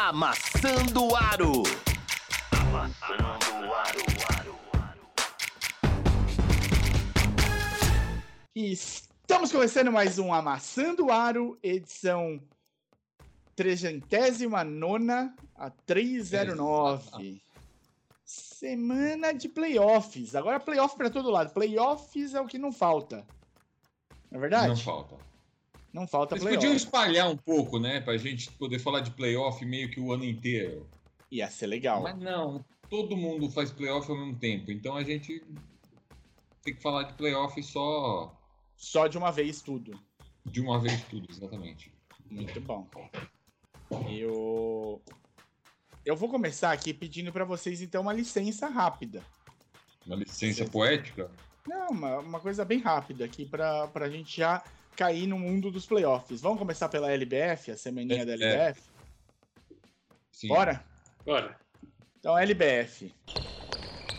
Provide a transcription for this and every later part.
Amassando Aro. Amassando o aro. E Estamos começando mais um Amassando o Aro, edição 309 a 309. Semana de playoffs. Agora playoff para todo lado. Playoffs é o que não falta. Não é verdade? Não falta. Não falta Eles playoff. podiam espalhar um pouco, né? Pra gente poder falar de playoff meio que o ano inteiro. Ia ser legal. Mas não, todo mundo faz playoff ao mesmo tempo. Então a gente tem que falar de playoff só Só de uma vez tudo. de uma vez tudo, exatamente. Muito bom. Eu eu vou começar aqui pedindo para vocês então uma licença rápida. Uma licença Sim. poética. Não, uma, uma coisa bem rápida aqui para a gente já cair no mundo dos playoffs. Vamos começar pela LBF, a semaninha da É. LBF? Sim. Bora? Bora. Então, LBF.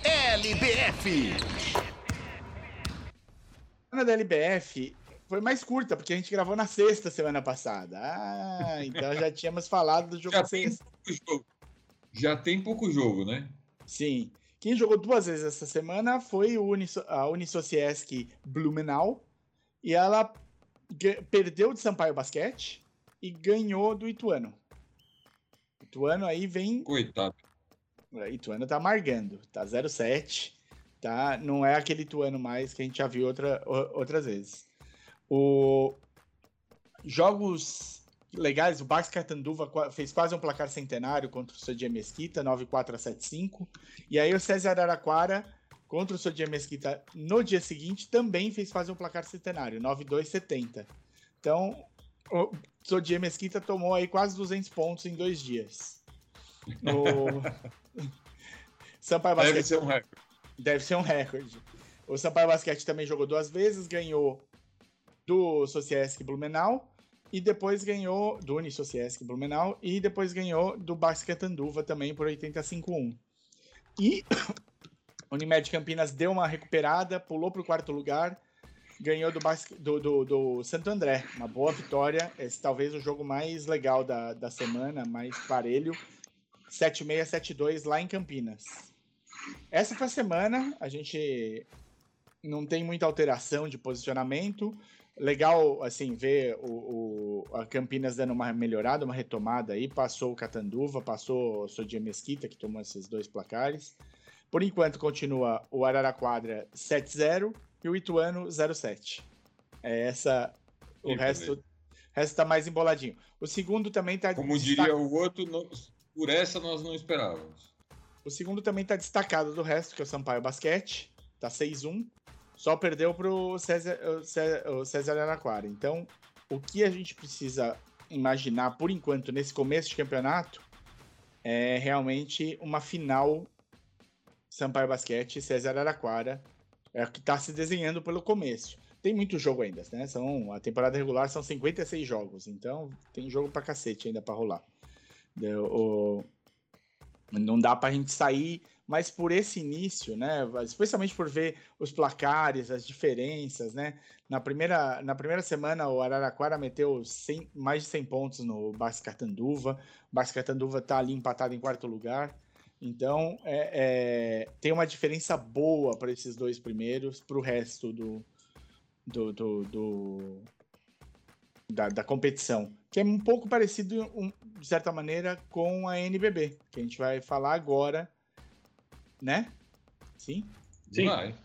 LBF. A semana da LBF foi mais curta, porque a gente gravou na sexta semana passada. Ah, então já tínhamos falado do jogo Já tem sexta. pouco jogo. Já tem pouco jogo, né? Sim. Quem jogou duas vezes essa semana foi o Uniso a Unisociesc Blumenau. E ela perdeu de Sampaio Basquete e ganhou do Ituano. Ituano aí vem. Coitado. Ituano tá amargando. Tá 0-7. Tá? Não é aquele Ituano mais que a gente já viu outra, outras vezes. O... Jogos legais, o Bax Catanduva fez quase um placar centenário contra o Sodia Mesquita, 9-4 a 7-5. E aí o César Araquara contra o Sodia Mesquita no dia seguinte também fez quase um placar centenário, 9-2 70. Então, o Sodia Mesquita tomou aí quase 200 pontos em dois dias. O Sampaio Deve Basquete ser um recorde. Deve ser um recorde. O Sampaio Basquete também jogou duas vezes, ganhou do Sociesc Blumenau e depois ganhou do Unisociesc Blumenau e depois ganhou do Basquetanduva também por 85-1. E Unimed Campinas deu uma recuperada, pulou para o quarto lugar, ganhou do, basque, do, do, do Santo André. Uma boa vitória. Esse talvez o jogo mais legal da, da semana, mais parelho. 7-6, 7-2 lá em Campinas. Essa foi a semana, a gente não tem muita alteração de posicionamento. Legal, assim, ver o, o- a Campinas dando uma melhorada, uma retomada aí. Passou o Catanduva, passou o Sodia Mesquita, que tomou esses dois placares. Por enquanto, continua o Araraquadra 7-0 e o Ituano 0-7. É essa. O resto, beleza. resto tá mais emboladinho. O segundo também tá Como diria o outro, não- por essa nós não esperávamos. O segundo também tá destacado do resto, que é o Sampaio Basquete. Tá 6-1. Só perdeu pro César, o Cé- o César Araquara. Então, o que a gente precisa imaginar, por enquanto, nesse começo de campeonato, é realmente uma final Sampaio Basquete César Araquara. É o que tá se desenhando pelo começo. Tem muito jogo ainda, né? São, a temporada regular são 56 jogos. Então, tem jogo pra cacete ainda pra rolar. Deu- O, não dá pra gente sair, mas por esse início, né? Especialmente por ver os placares, as diferenças, né? Na primeira, na primeira semana, o Araraquara meteu 100 mais de 100 pontos no Bascatanduva. O Bascatanduva tá ali empatado em quarto lugar. Então, é, é, tem uma diferença boa para esses dois primeiros, para o resto do, do, do, do- da, da competição, que é um pouco parecido, um, de certa maneira, com a NBB, que a gente vai falar agora, né? Sim? Sim. Vai.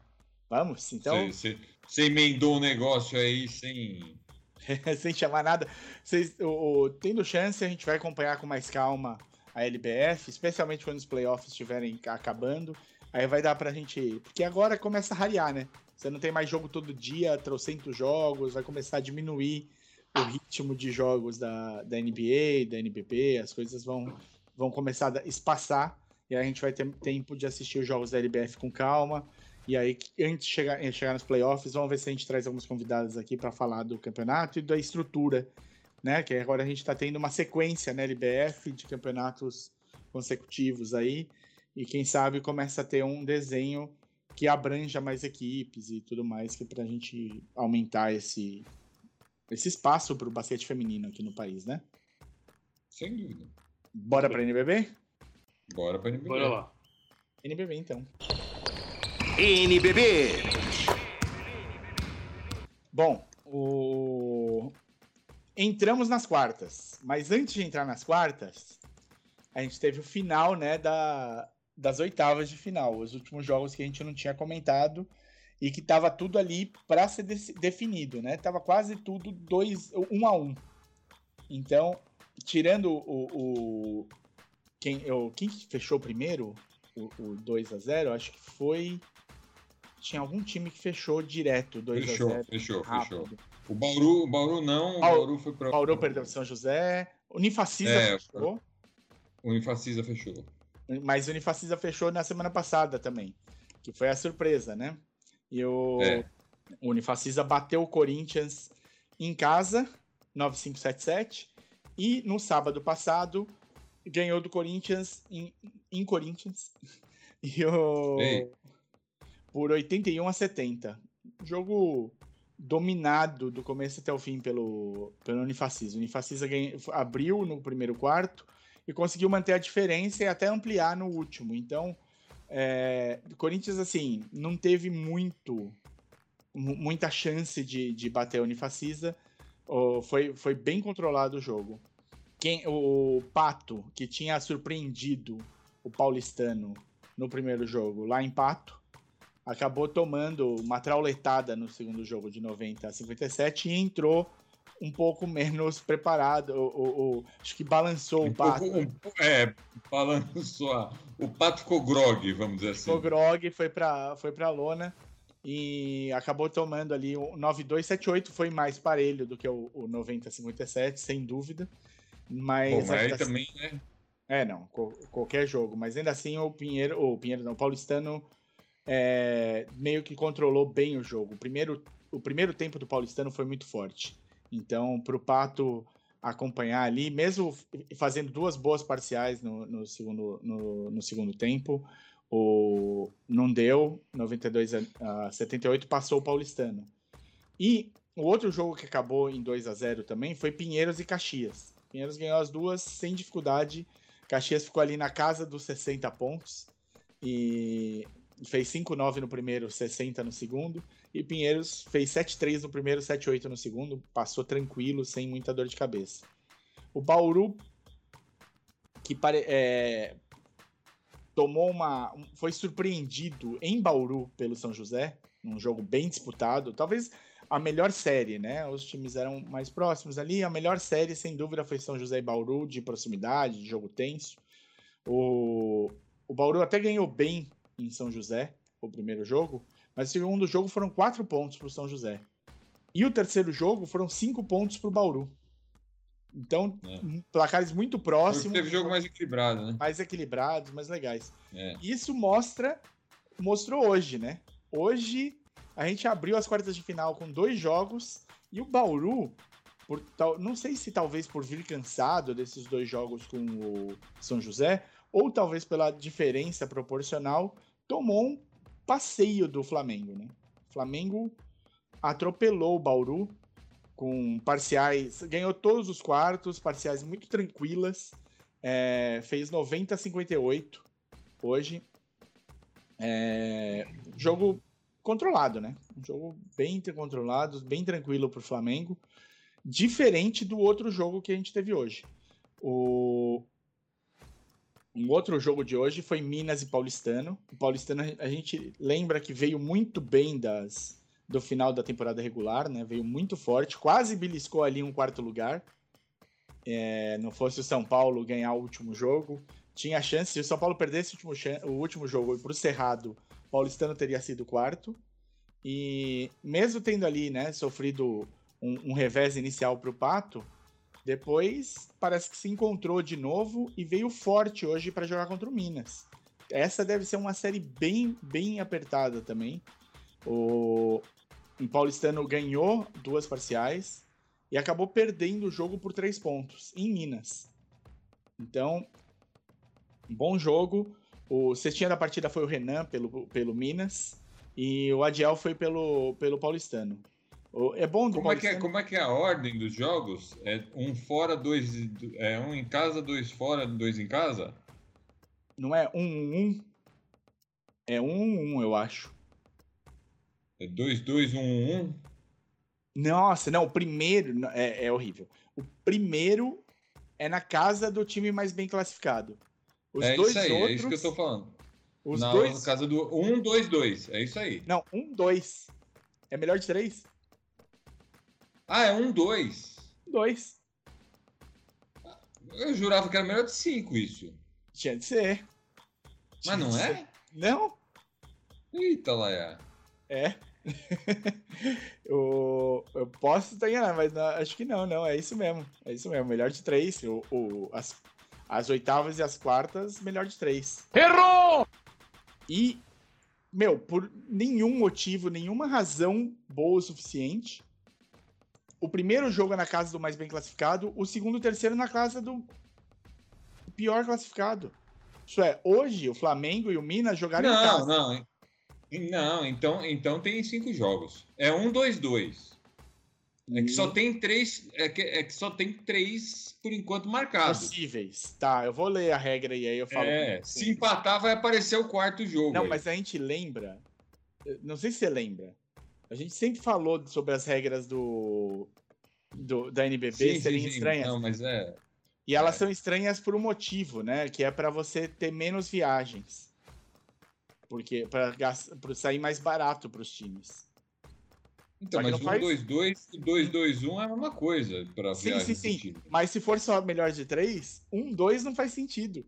Vamos? Então, Você, emendou um negócio aí sem. sem chamar nada, vocês, o, o- tendo chance, a gente vai acompanhar com mais calma a LBF, especialmente quando os playoffs estiverem acabando. Aí vai dar pra gente. Porque agora começa a rarear, né? Você não tem mais jogo todo dia, trocentos jogos, vai começar a diminuir o ritmo de jogos da, da NBA, da NBB, as coisas vão, vão começar a espaçar, e aí a gente vai ter tempo de assistir os jogos da LBF com calma. E aí, antes de chegar, chegar nos playoffs, vamos ver se a gente traz alguns convidados aqui para falar do campeonato e da estrutura, né? Que agora a gente está tendo uma sequência na LBF de campeonatos consecutivos aí, e quem sabe começa a ter um desenho que abranja mais equipes e tudo mais, que para a gente aumentar esse, esse espaço para o basquete feminino aqui no país, né? Sem dúvida. Bora pra NBB? Bora pra NBB. Bora lá. NBB, então. NBB. Bom, o... entramos nas quartas, mas antes de entrar nas quartas, a gente teve o final, né, da... das oitavas de final, os últimos jogos que a gente não tinha comentado e que tava tudo ali para ser de- definido, né? Tava quase tudo dois, um a um. Então, tirando o, o quem, o, quem que fechou primeiro o, o 2 a 0, acho que foi tinha algum time que fechou direto 2 a Fechou, 0. fechou, rápido. fechou. O Bauru, o Bauru não, o Bauru- Bauru foi pra. O Bauru perdeu São José. O Unifacisa É, fechou. O Unifacisa fechou. Mas o Unifacisa fechou na semana passada também. Que foi a surpresa, né? E o, É. o Unifacisa bateu o Corinthians em casa, 9577. E no sábado passado, ganhou do Corinthians em, em Corinthians. E o, Ei. Por 81 a 70. Jogo dominado do começo até o fim pelo, pelo Unifacisa. O Unifacisa ganha- abriu no primeiro quarto e conseguiu manter a diferença e até ampliar no último. Então, é, Corinthians, assim, não teve muito mu- muita chance de, de bater o Unifacisa. Foi, foi bem controlado o jogo. Quem, o Pato, que tinha surpreendido o paulistano no primeiro jogo, lá em Pato, acabou tomando uma trauletada no segundo jogo de 90 a 57 e entrou um pouco menos preparado. O, acho que balançou Um o Pato. pouco, é, falando só. O pato ficou grog, vamos dizer assim. O Grog foi pra, foi pra lona e acabou tomando ali o 9-2-7-8, foi mais parelho do que o, o 90-57, sem dúvida. Mas, mas aí assim- também, né? É, não, co- qualquer jogo. Mas ainda assim o Pinheiro, o Pinheiro não, o Paulistano é, meio que controlou bem o jogo. O primeiro, o primeiro tempo do Paulistano foi muito forte. Então, pro Pato acompanhar ali, mesmo fazendo duas boas parciais no, no segundo, no, no segundo tempo, o, não deu, 92 a, a 78, passou o Paulistano. E o outro jogo que acabou em 2 a 0 também foi Pinheiros e Caxias. Pinheiros ganhou as duas sem dificuldade. Caxias ficou ali na casa dos 60 pontos e fez 5-9 no primeiro, 60 no segundo. E Pinheiros fez 7-3 no primeiro, 7-8 no segundo. Passou tranquilo, sem muita dor de cabeça. O Bauru, que pare- é, tomou uma. um- foi surpreendido em Bauru pelo São José, num jogo bem disputado. Talvez a melhor série, né? Os times eram mais próximos ali. A melhor série, sem dúvida, foi São José e Bauru, de proximidade, de jogo tenso. O, o Bauru até ganhou bem em São José, o primeiro jogo, mas o segundo jogo foram quatro pontos para o São José. E o terceiro jogo foram cinco pontos para o Bauru. Então, É. placares muito próximos, Teve jogo mais equilibrado, né? mais equilibrados, mais legais. É. Isso mostra, mostrou hoje, né? Hoje a gente abriu as quartas de final com dois jogos e o Bauru, por tal, não sei se talvez por vir cansado desses dois jogos com o São José, ou talvez pela diferença proporcional, tomou um passeio do Flamengo, né? O Flamengo atropelou o Bauru com parciais, ganhou todos os quartos, parciais muito tranquilas, é, fez 90 a 58 hoje. É, jogo controlado, né? Um jogo bem controlado, bem tranquilo para o Flamengo. Diferente do outro jogo que a gente teve hoje. O... Um outro jogo de hoje foi Minas e Paulistano. O Paulistano a gente lembra que veio muito bem das do final da temporada regular, né? Veio muito forte, quase beliscou ali um quarto lugar. É, não fosse o São Paulo ganhar o último jogo, tinha chance. Se o São Paulo perdesse o último, o último jogo para o Cerrado, o Paulistano teria sido quarto. E mesmo tendo ali, né, sofrido um, um revés inicial para o Pato, depois parece que se encontrou de novo e veio forte hoje para jogar contra o Minas. Essa deve ser uma série bem, bem apertada também. O, Paulistano ganhou duas parciais e acabou perdendo o jogo por três pontos em Minas. Então, bom jogo. O cestinha da partida foi o Renan pelo, pelo Minas e o Adiel foi pelo, pelo Paulistano. É bom do Como é, que é, Paulistano. como é que é a ordem dos jogos? É um fora, dois. É um em casa, dois fora, dois em casa? Não é um, um, um. É um, um, eu acho. É dois, dois, um, um? Nossa, não, o primeiro é, é horrível. O primeiro é na casa do time mais bem classificado. Os é dois isso aí, outros. é isso que eu tô falando. Os Na dois. casa do um, dois, dois. É isso aí. Não, um, dois. É melhor de três? Ah, é um, dois. Dois. Eu jurava que era melhor de cinco isso. Tinha de ser. Mas não é? Não, Eita, Laia. é. eu, eu posso estar enganado, mas não- acho que não, não. É isso mesmo. É isso mesmo. Melhor de três. O, o- as, as oitavas e as quartas, melhor de três. Errou! E, meu, por nenhum motivo, nenhuma razão boa o suficiente, o primeiro jogo é na casa do mais bem classificado, o segundo e o terceiro na casa do pior classificado. Isso é, hoje o Flamengo e o Minas jogaram em Não, casa. não. Não, então, então tem cinco jogos. É um, dois, dois. É que só tem três. É que, é que só tem três por enquanto marcados. possíveis. Tá, eu vou ler a regra e aí eu falo. É, se empatar, vai aparecer o quarto jogo. Não, aí. mas a gente lembra. Não sei se você lembra. A gente sempre falou sobre as regras do, do da NBB Sim, serem sim. estranhas. Não, mas é. E elas É. são estranhas por um motivo, né? Que é pra você ter menos viagens. Porque para sair mais barato para os times. Então, mas não um, faz- dois, dois, e dois, dois, um é a mesma coisa para Sim, sim, sim. Mas se for só melhor de três, um, dois não faz sentido.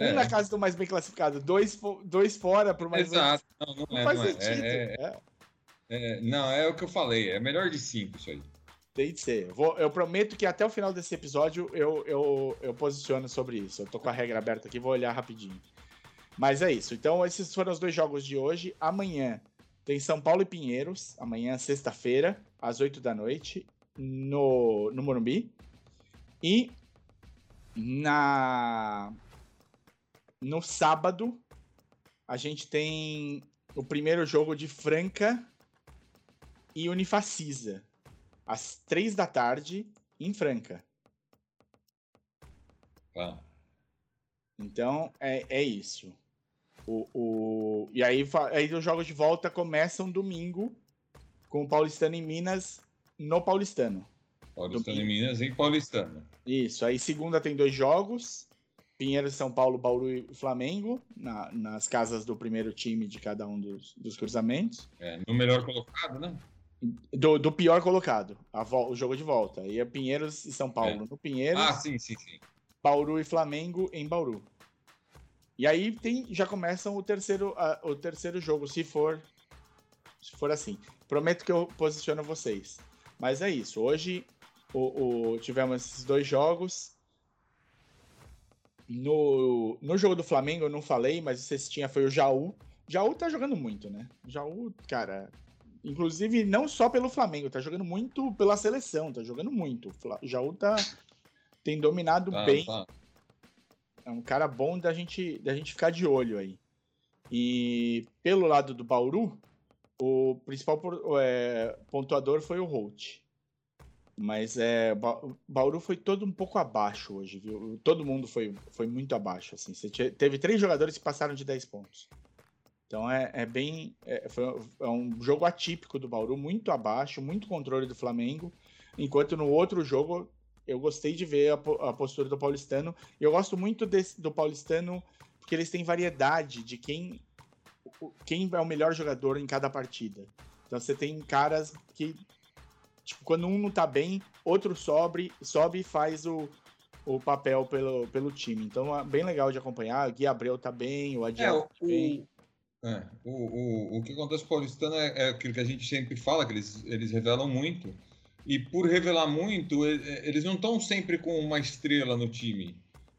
Um É. na casa do mais bem classificado, dois, dois fora pro mais Exato. Não, não, bem. é, Não faz não é. sentido. É, é, não, é o que eu falei. É melhor de cinco isso aí. tem de ser. Eu Vou- eu prometo que até o final desse episódio eu, eu, eu posiciono sobre isso. Eu tô com a regra aberta aqui, vou olhar rapidinho. Mas é isso. Então, esses foram os dois jogos de hoje. Amanhã tem São Paulo e Pinheiros. Amanhã, sexta-feira, às 8 da noite, no, no Morumbi. E na no sábado, a gente tem o primeiro jogo de Franca e Unifacisa. Às três da tarde, em Franca. Tá. Então, é, é isso. O, o, e aí, aí os jogos de volta começam domingo com o Paulistano em Minas no Paulistano. Paulistano Domingo. e Minas em Paulistano. Isso. Aí segunda tem dois jogos. Pinheiros, São Paulo, Bauru e Flamengo, na- nas casas do primeiro time de cada um dos, dos cruzamentos. É, no melhor colocado, né? Do, do pior colocado, o jogo de volta. Aí é Pinheiros e São Paulo no Pinheiros, Ah, sim, sim, sim. Bauru e Flamengo em Bauru. E aí tem, já começam o terceiro, o terceiro jogo, se for, se for assim. Prometo que eu posiciono vocês. Mas é isso. Hoje o, o- tivemos esses dois jogos. No, no jogo do Flamengo eu não falei, mas você tinha foi o Jaú. Jaú tá jogando muito, né? Jaú, cara. Inclusive, não só pelo Flamengo, tá jogando muito pela seleção, tá jogando muito. O Jaú tá, tem dominado Tá, bem. tá. É um cara bom da gente, da gente ficar de olho aí. E pelo lado do Bauru, o principal é, pontuador foi o Holt. Mas é, Ba- Bauru foi todo um pouco abaixo hoje, viu? Todo mundo foi, foi muito abaixo. Assim. Você teve três jogadores que passaram de 10 pontos. Então é, é bem. É, foi, é um jogo atípico do Bauru, muito abaixo, muito controle do Flamengo. Enquanto no outro jogo eu gostei de ver a, a postura do Paulistano. E eu gosto muito desse- do Paulistano porque eles têm variedade de quem, quem é o melhor jogador em cada partida. Então você tem caras que, tipo, quando um não tá bem, outro sobe, sobe e faz o, o papel pelo, pelo time. Então é bem legal de acompanhar. O Gui Abreu tá bem, o É, Adiel o, tá bem. É, o, o, o que acontece com o Paulistano é, é aquilo que a gente sempre fala, que eles, eles revelam muito. E por revelar muito, eles não estão sempre com uma estrela no time.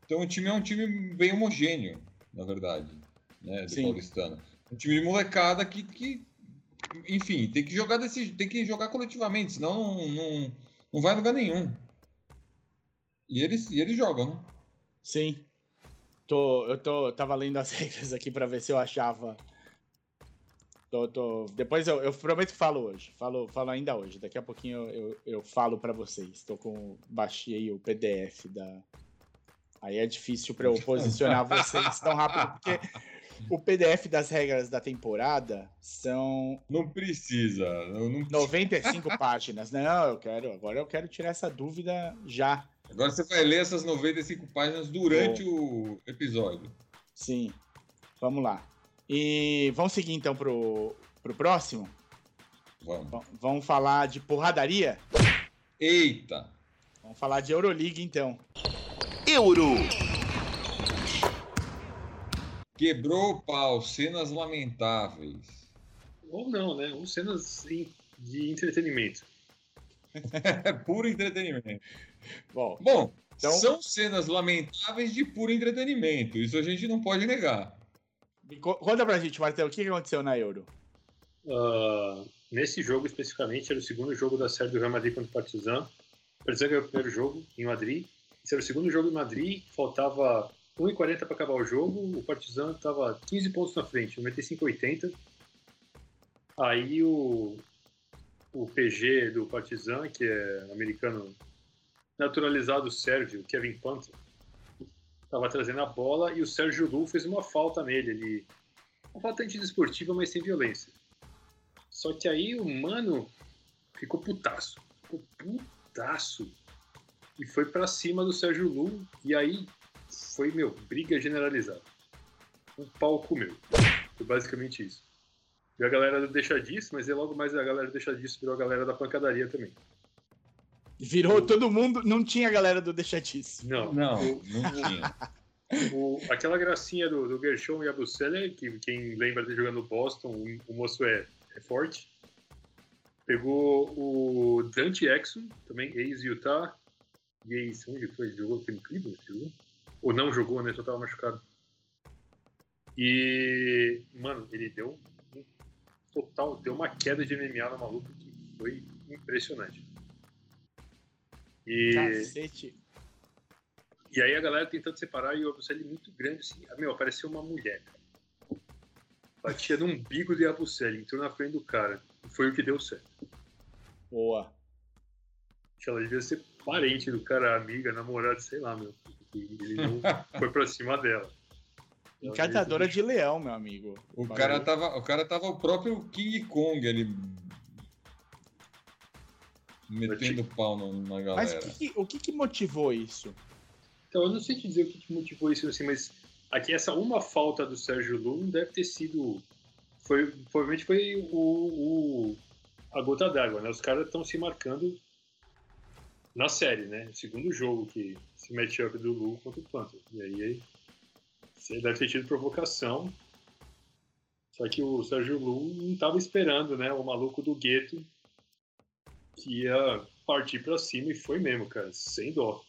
Então o time é um time bem homogêneo, na verdade, né, do Sim. Paulistano. Um time de molecada que, que enfim, tem que jogar desse, tem que jogar coletivamente, senão não, não, não vai a lugar nenhum. E eles, e eles jogam, né? Sim. Tô, eu tô, tava lendo as regras aqui pra ver se eu achava Tô, tô- Depois eu, eu prometo que falo hoje. Falo, falo ainda hoje. Daqui a pouquinho eu, eu, eu falo pra vocês. Tô com. Baixei o PDF da. Aí é difícil pra eu posicionar vocês tão rápido, porque o PDF das regras da temporada são Não precisa. eu não- 95 páginas. Não, eu quero. Agora eu quero tirar essa dúvida já. Agora você vai ler essas 95 páginas durante o episódio. Sim. Vamos lá. E vamos seguir então pro, pro próximo? Vamos. V- Vamos falar de porradaria? Eita! Vamos falar de Euroleague então. Euro. Quebrou o pau, cenas lamentáveis. Ou não, né? Ou cenas de entretenimento. Puro entretenimento. Bom, Bom, Então- são cenas lamentáveis de puro entretenimento. Isso a gente não pode negar. conta pra gente, Martão, o que aconteceu na Euro? Ah, nesse jogo especificamente, era o segundo jogo da série do Real Madrid contra o Partizan. O Partizan ganhou o primeiro jogo em Madrid. Esse era o segundo jogo em Madrid, faltava 1,40 para acabar o jogo. O Partizan estava 15 pontos na frente, 95,80. Aí o, o PG do Partizan, que é americano naturalizado sérvio, Kevin Panther, estava trazendo a bola e o Sérgio Lu fez uma falta nele. Ele, uma falta antidesportiva, mas sem violência. Só que aí o mano ficou putaço. Ficou putaço. E foi pra cima do Sérgio Lu. E aí foi, meu, briga generalizada. Um pau comeu. Foi basicamente isso. E a galera Deixa Disso, mas aí logo mais a galera Deixa Disso virou a galera da pancadaria também. Virou todo mundo, não tinha galera do Deixatice. Não, Não, o- não tinha. o- aquela gracinha do, do Gershon e Abuseller, que quem lembra de jogar no Boston, o, o moço é, é forte. Pegou o Dante Exum, também ex-Utah, e ex, onde foi? Jogou aqui no Cleveland? Jogou? Ou não jogou, né? Só tava machucado. E, mano, ele deu um total, deu uma queda de MMA no maluco que foi impressionante. E... Cacete. E aí a galera tentando separar e o Abucelli muito grande, assim. Ah, Meu, apareceu uma mulher, cara. Batia no umbigo de Abucelli, entrou na frente do cara. E foi o que deu certo. Boa. Acho que ela devia ser parente do cara, amiga, namorada, sei lá, meu. E Ele não foi pra cima dela. Encantadora de leão, meu amigo. O cara, tava, o cara tava o próprio King Kong ali. Metendo pau no- na Mas galera. o que, que- o que que motivou isso? Então, eu não sei te dizer o que que motivou isso, assim, mas aqui essa uma falta do Sérgio Lum deve ter sido. Foi, provavelmente foi o, o- a gota d'água, né? Os caras estão se marcando na série, né? O segundo jogo que se match-up do Lu contra o Panther. E aí, aí você deve ter tido provocação. Só que o Sérgio Lu não estava esperando, né? O maluco do gueto que ia partir pra cima e foi mesmo, cara, sem dó.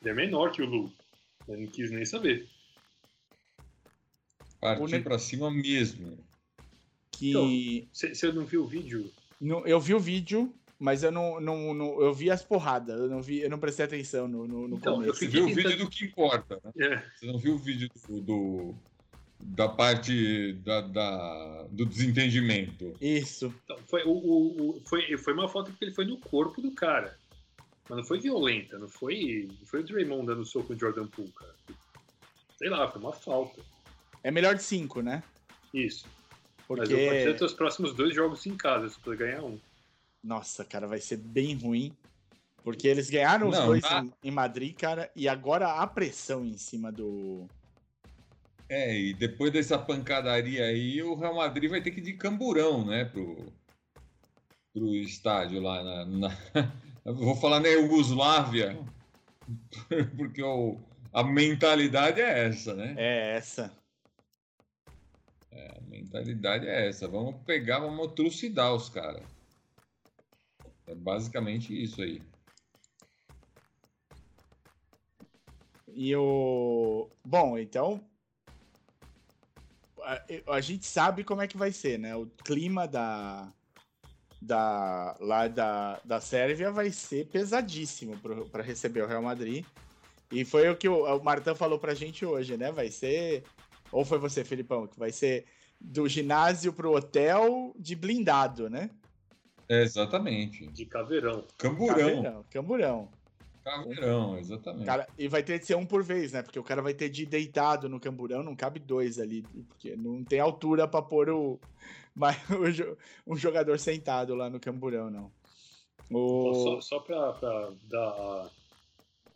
Ele é menor que o Lu. Eu não quis nem saber. Partiu o ne- pra cima mesmo. Que Você não viu o vídeo? não- eu vi o vídeo, mas eu não, não, não- eu vi as porradas. Eu não vi, eu não prestei atenção no, no, no Então, eu começo. Você viu o vídeo do que importa, né? É, Você não viu o vídeo do, do- da parte da, da- do desentendimento. Isso. então, foi, o, o- o- foi, foi uma falta porque ele foi no corpo do cara. Mas não foi violenta, não foi, não foi o Draymond dando soco no Jordan Poole, cara. Sei lá, foi uma falta. É melhor de cinco, né? Isso. Mas Porque. eu pode ter os próximos dois jogos em casa, se puder ganhar um. Nossa, cara, vai ser bem ruim. Porque eles ganharam os Não, dois em, em Madrid, cara, e agora a pressão em cima do. É, e depois dessa pancadaria aí, o Real Madrid vai ter que ir de camburão, né, pro, pro estádio lá na. na- vou falar na Iugoslávia, porque o, a mentalidade é essa, né? É essa. A mentalidade é essa. Vamos pegar, vamos trucidar os caras. É basicamente isso aí. E o. Bom, então. A, a gente sabe como é que vai ser, né? O clima da. Da, lá da, da Sérvia vai ser pesadíssimo para receber o Real Madrid. E foi o que o, o Martão falou pra gente hoje, né? Vai ser. Ou foi você, Felipão, que vai ser do ginásio pro hotel de blindado, né? É, exatamente. De caveirão. Camburão. Caveirão, camburão. Caveirão, exatamente. Cara, e vai ter que ser um por vez, né? Porque o cara vai ter de ir deitado no camburão, não cabe dois ali, porque não tem altura pra pôr o, mas, o jo- um jogador sentado lá no camburão, não. O... Só, só pra, pra dar a,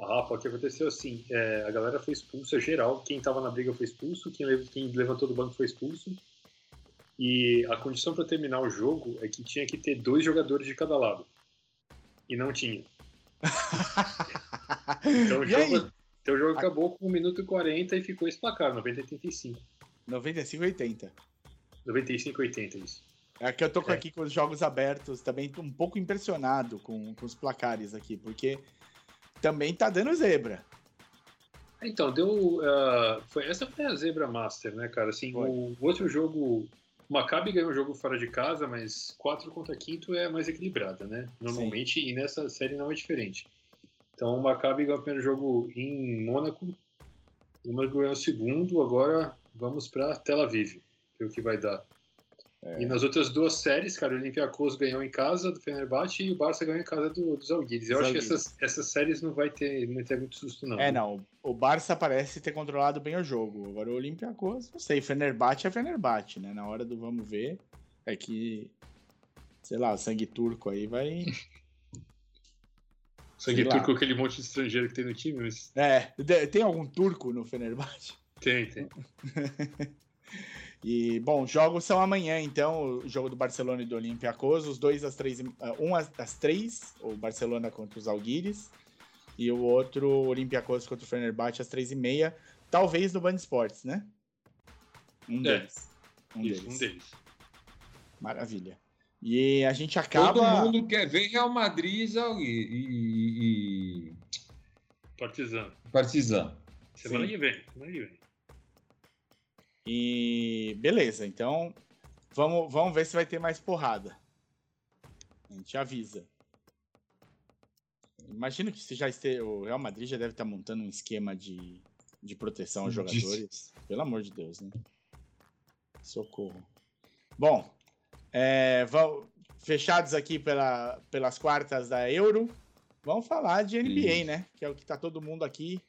Rafa, o que aconteceu assim, é, a galera foi expulsa geral, quem tava na briga foi expulso, quem, quem levantou do banco foi expulso. E a condição para terminar o jogo é que tinha que ter dois jogadores de cada lado. E não tinha. Então o e jogo, então o jogo acabou com 1 minuto e 40 e ficou esse placar, 90 e 85. 95 80. 95 e 80 isso. É que eu tô É. aqui com os jogos abertos, também tô um pouco impressionado com, com os placares aqui, porque também tá dando zebra. Então, deu. ah, foi, essa foi a Zebra Master, né, cara? Assim, Foi. o outro jogo. O Maccabi ganhou o jogo fora de casa, mas 4 contra quinto é mais equilibrada, né? Normalmente, e nessa série não é diferente. Então, o Maccabi ganhou o primeiro jogo em Mônaco, o Mônaco ganhou o segundo, agora vamos para Tel Aviv, ver o que vai dar. É. E nas outras duas séries, cara, o Olympiacos ganhou em casa do Fenerbahçe e o Barça ganhou em casa do, dos Alguires. Eu acho que essas, essas séries não vai ter, não vai ter muito susto, não. É, não. O Barça parece ter controlado bem o jogo. Agora o Olympiacos, não sei. Fenerbahçe é Fenerbahçe, né? Na hora do vamos ver, é que. Sei lá, o sangue turco aí vai. Sangue turco, aquele monte de estrangeiro que tem no time, mas É, tem algum turco no Fenerbahçe? tem, tem. E, bom, jogos são amanhã, então, o jogo do Barcelona e do Olympiacos, os dois às três, e- ah, um às, três, o Barcelona contra os Alguires, e o outro, o Olympiacos contra o Fenerbahçe às três e meia, talvez no Band Esportes, né? Um É, deles. Um Isso, deles. um deles. Maravilha. E a gente Todo acaba... mundo quer ver Real Madrid e, e, e Partizan. Partizan. Semana Sim. que vem. Semana que vem. E beleza, então vamos, vamos ver se vai ter mais porrada. A gente avisa. Imagino que se já este... o Real Madrid já deve estar montando um esquema de, de proteção aos jogadores. Pelo amor de Deus, né? Socorro. Bom, é, vamos, fechados aqui pela, pelas quartas da Euro, vamos falar de NBA, Isso. né? Que é o que tá todo mundo aqui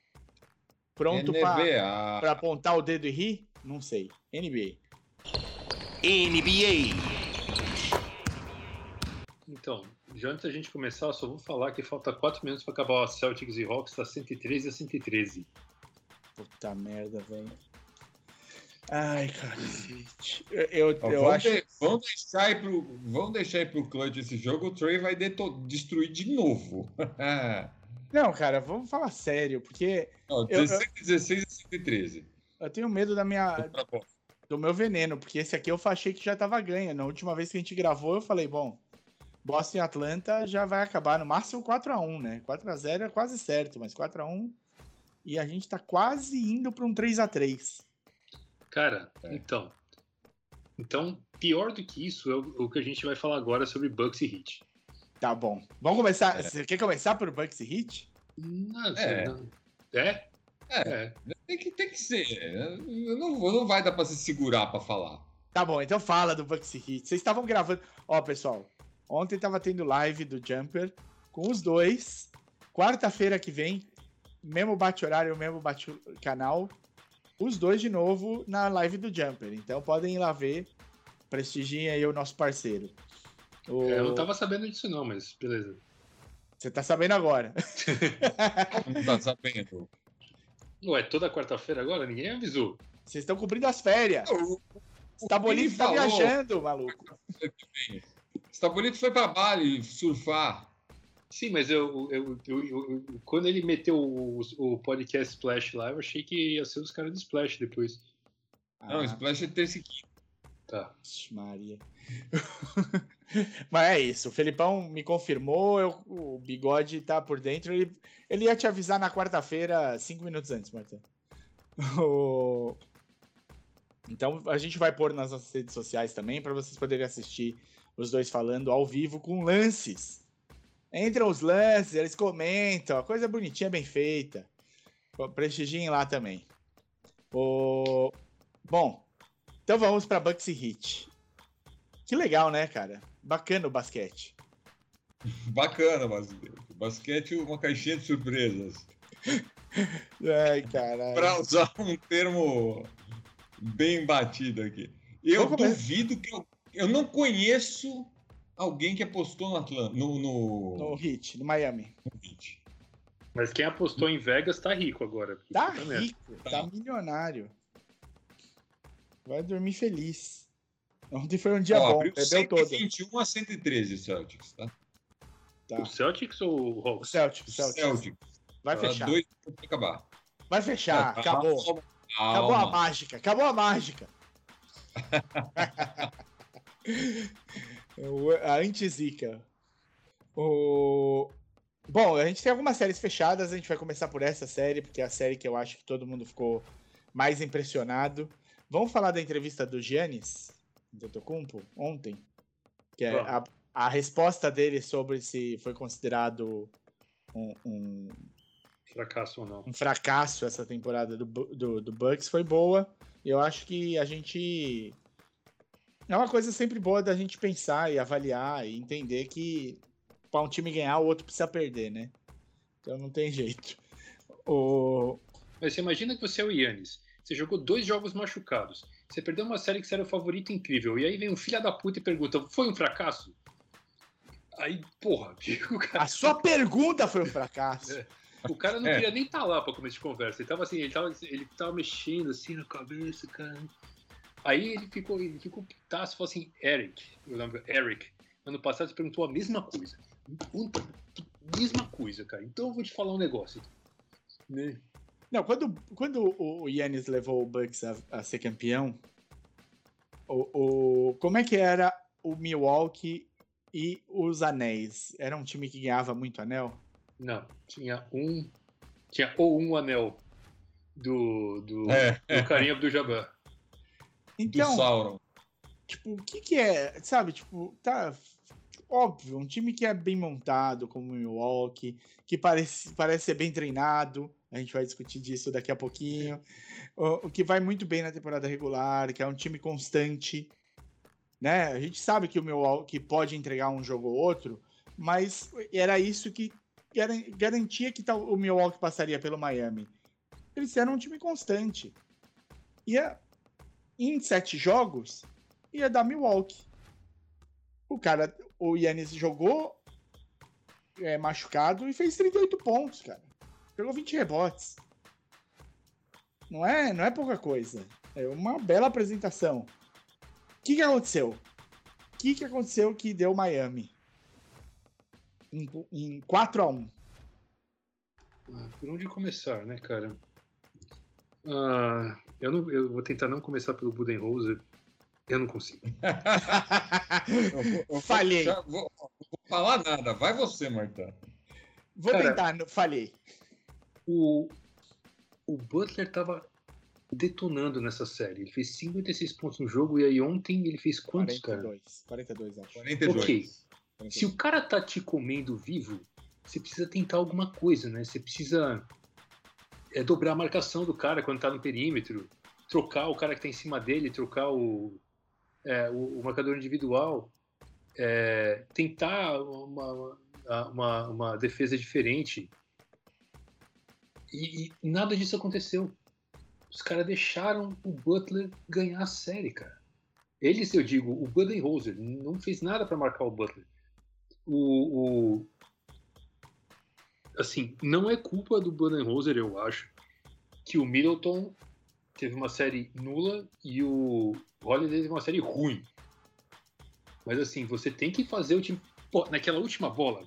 pronto para apontar o dedo e rir? Não sei. NBA. NBA. Então, já antes da gente começar, só vou falar que falta 4 minutos para acabar o Celtics e Hawks, tá 113 a 113. Puta merda, velho. Ai, cacete. Eu, eu, Ó, eu vão, acho. de- vão deixar aí pro, vão deixar aí pro clutch esse jogo, o Trey vai deto- destruir de novo. Não, cara, vamos falar sério, porque Eu- 16, 16 e 113. Eu tenho medo da minha, Tá bom. do meu veneno, porque esse aqui eu achei que já tava ganho. Na última vez que a gente gravou, eu falei, bom, Boston e Atlanta já vai acabar no máximo 4x1, né? 4x0 é quase certo, mas 4x1. E a gente tá quase indo pra um 3x3. Cara, É. então. Então, pior do que isso é o, o que a gente vai falar agora sobre Bucks e Heat. Tá bom. Vamos começar. É. Você quer começar por Bucks e Heat? Não, É. não- é? É. É. Tem que, tem que ser. Eu Não, não vai dar pra se segurar pra falar. Tá bom, então fala do Bucks e Heat. Vocês estavam gravando. Ó, pessoal, ontem tava tendo live do Jumper com os dois. Quarta-feira que vem, mesmo bate-horário, mesmo bate-canal. Os dois de novo na live do Jumper. Então podem ir lá ver. Prestigiem aí o nosso parceiro. O- É, Eu não tava sabendo disso não, mas beleza. Você tá sabendo agora. Não tá sabendo. Ué, toda quarta-feira agora? Ninguém avisou. Vocês estão cumprindo as férias. O, tá falou. viajando, maluco. Stabolito foi pra Bali surfar. Sim, mas eu, eu, eu- eu- eu- quando ele meteu o, o podcast Splash lá, eu achei que ia ser os caras do Splash depois. Não, Ah, Splash é terça e quinta. Tá. Maria. Mas é isso, o Felipão me confirmou, eu- o bigode tá por dentro. Ele, ele ia te avisar na quarta-feira, cinco minutos antes, Marta. O- Então a gente vai pôr nas nossas redes sociais também para vocês poderem assistir os dois falando ao vivo com lances. Entram os lances, eles comentam, a coisa bonitinha, bem feita. Prestigiem lá também. O... Bom, Então vamos pra Bucks e Heat. Que legal, né, cara? Bacana o basquete. Bacana, basquete. Basquete, uma caixinha de surpresas. Ai, caralho. Para usar um termo bem batido aqui. Eu duvido que eu, eu não conheço alguém que apostou no Atlanta, no, no, No Heat, no Miami. no Heat. Mas quem apostou em Vegas tá rico agora. Tá merda. rico, tá milionário. Vai dormir feliz. Ontem foi um dia Ó, bom, bebeu todo. 121 a 113 o Celtics, tá? Tá. O Celtics ou o O Hawks? Celtics, O Celtics. Celtics. Vai tá fechar. Dois acabar. Vai fechar, Tá, acabou. calma, Acabou a mágica, acabou a mágica. A anti-zica. O... Bom, a gente tem algumas séries fechadas, a gente vai começar por essa série, porque é a série que eu acho que todo mundo ficou mais impressionado. Vamos falar da entrevista do Giannis Antetokounmpo ontem? Que é a, a resposta dele sobre se foi considerado um- um, Fracasso ou não. um fracasso essa temporada do, do, do Bucks foi boa. Eu acho que a gente. É uma coisa sempre boa da gente pensar e avaliar e entender que para um time ganhar, o outro precisa perder, né? Então não tem jeito. O... Mas você imagina que você é o Yannis. Você jogou dois jogos machucados. Você perdeu uma série que você era o favorito incrível. E aí vem um filho da puta e pergunta: foi um fracasso? Aí, porra, o cara, A sua pergunta foi um fracasso. É. o cara não É. queria nem estar lá pra começar de conversa. Ele tava assim, ele tava, ele tava mexendo assim na cabeça, cara. Aí ele ficou, ele ficou putaço e falou assim: Eric, o nome é Eric, ano passado você perguntou a mesma coisa. Mesma coisa, cara. Então eu vou te falar um negócio. Né? Não, quando, quando o Yannis levou o Bucks a, a ser campeão, o, o, como é que era o Milwaukee e os Anéis? Era um time que ganhava muito anel? Não, tinha um. Tinha ou um anel do, do, É, do Abdul-Jabbar. do Então, Sauron. tipo, o que que é, sabe, tipo, tá óbvio, um time que é bem montado, como o Milwaukee, que parece, parece ser bem treinado, a gente vai discutir disso daqui a pouquinho, o, o que vai muito bem na temporada regular, que é um time constante, né, a gente sabe que o Milwaukee pode entregar um jogo ou outro, mas era isso que garan- garantia que o Milwaukee passaria pelo Miami. Eles eram um time constante. Ia, em sete jogos, ia dar Milwaukee. O cara, o Yannis jogou é, machucado e fez 38 pontos, cara. Pegou 20 rebotes. Não é, não é pouca coisa. É uma bela apresentação. O que, que aconteceu? O que, que aconteceu que deu Miami? Em, em 4 a 1 Ah, Por onde começar, né, cara? Ah, eu, não, eu vou tentar não começar pelo Budenholzer. Eu não consigo. Eu vou- eu Falhei. já Vou, vou falar nada. Vai você, Marta. Vou Cara, tentar, falhei. O, o Butler tava detonando nessa série. Ele fez 56 pontos no jogo e aí ontem ele fez quantos, cara? 42. 42, acho. 42. Ok. 42. Se o cara tá te comendo vivo, você precisa tentar alguma coisa, né? Você precisa é, dobrar a marcação do cara quando tá no perímetro, trocar o cara que tá em cima dele, trocar o, é, o, o marcador individual, é, tentar uma, uma, uma defesa diferente. E, e nada disso aconteceu. Os caras deixaram o Butler ganhar a série, cara. Eles, eu digo, o Budenholzer não fez nada para marcar o Butler o, o- assim, não é culpa do Budenholzer, eu acho, que o Middleton teve uma série nula e o Holiday teve uma série ruim. Mas assim, você tem que fazer o time. Pô, naquela última bola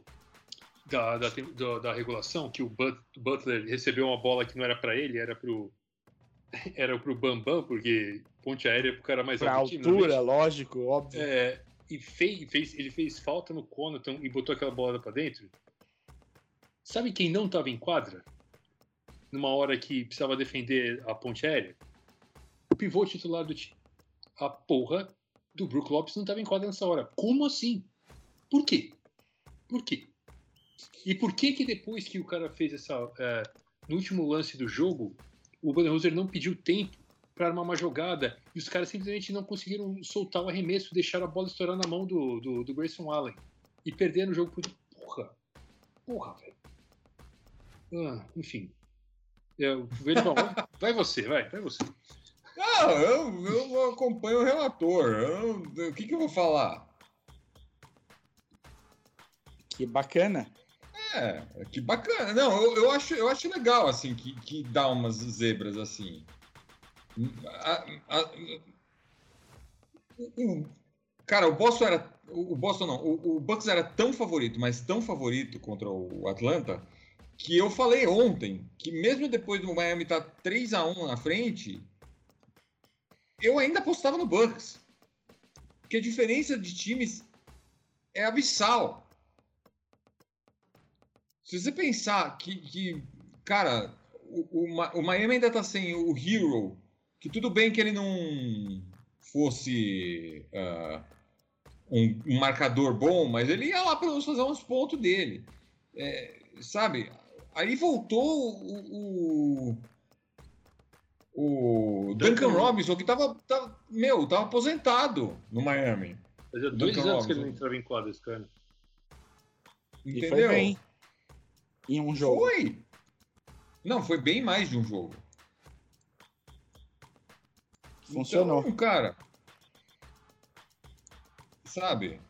da, da, da- da regulação, que o But- Butler recebeu uma bola que não era pra ele, era pro. Era pro Bambam, porque ponte aérea é pro cara mais Pra alto time, altura, normalmente. lógico, óbvio. É, e fez, fez- ele fez falta no Connaughton e botou aquela bola pra dentro. Sabe quem não tava em quadra? Numa hora que precisava defender a ponte aérea? O pivô titular do time. A porra do Brook Lopes não tava em quadra nessa hora. Como assim? Por quê? Por quê? E por que que depois que o cara fez essa... é, no último lance do jogo, o Budenholzer não pediu tempo para armar uma jogada e os caras simplesmente não conseguiram soltar o arremesso, deixaram a bola estourar na mão do, do, do Grayson Allen e perderam o jogo por. Porra! Porra, velho. Ah, enfim. Eu, Verimão, vai você, vai, vai você. Não, eu, eu acompanho o relator. Eu- o que, que eu vou falar? Que bacana. É, que bacana. Não, eu, eu acho, eu acho legal, assim, que, que dá umas zebras assim. A- a- o- cara, o Boston era. O Boston não, o, o Bucks era tão favorito, mas tão favorito contra o Atlanta, que eu falei ontem que mesmo depois do Miami estar 3 a 1 na frente, eu ainda apostava no Bucks. Porque a diferença de times é abissal. Se você pensar que, que cara, o, o, o Miami ainda tá sem o Hero, que tudo bem que ele não fosse ah, um, um marcador bom, mas ele ia lá pelo menos fazer uns pontos dele. É, sabe? Aí voltou o, o, o Duncan Duncan- Robinson, que tava, tava, meu, tava aposentado no Miami. Fazia dois Duncan anos que ele não Robinson. entrava em quadra esse cara. E Entendeu? foi bem. Em um jogo. Foi. Não, foi bem mais de um jogo. Funcionou. Então, cara. Sabe?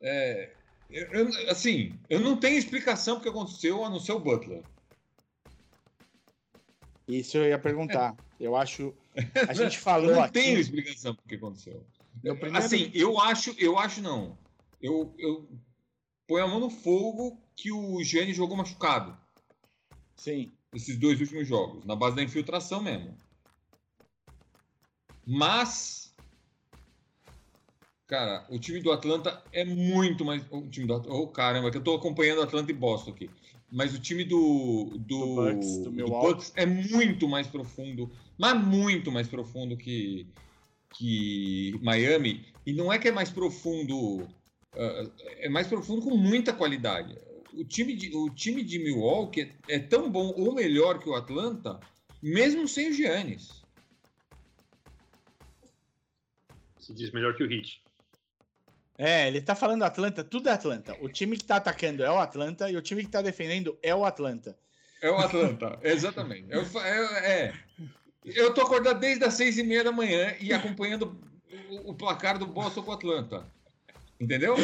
É, eu- eu- assim, eu não tenho explicação porque aconteceu a não ser o Butler. Isso eu ia perguntar. Eu acho. A gente Eu falou não aqui. tenho explicação porque aconteceu. Primeiro- Assim, eu acho, eu acho não. Eu, eu ponho a mão no fogo que o Gene jogou machucado. Sim. esses dois últimos jogos, na base da infiltração mesmo. Mas, cara, o time do Atlanta é muito mais. O time do Atlanta. Oh, caramba, que eu tô acompanhando Atlanta e Boston aqui. Mas o time do, do, Do Bucks, do do. Bucks é muito mais profundo, mas muito mais profundo que, que Miami. E não é que é mais profundo, ah, é mais profundo com muita qualidade. O time de, o time de Milwaukee é, é tão bom ou melhor que o Atlanta, mesmo sem o Giannis. Se diz melhor que o Heat. É, ele tá falando Atlanta, tudo é Atlanta. O time que tá atacando é o Atlanta e o time que tá defendendo é o Atlanta. É o Atlanta, exatamente. Eu, é, é. eu tô acordado desde as seis e meia da manhã e acompanhando o, o placar do Boston com o Atlanta. Entendeu?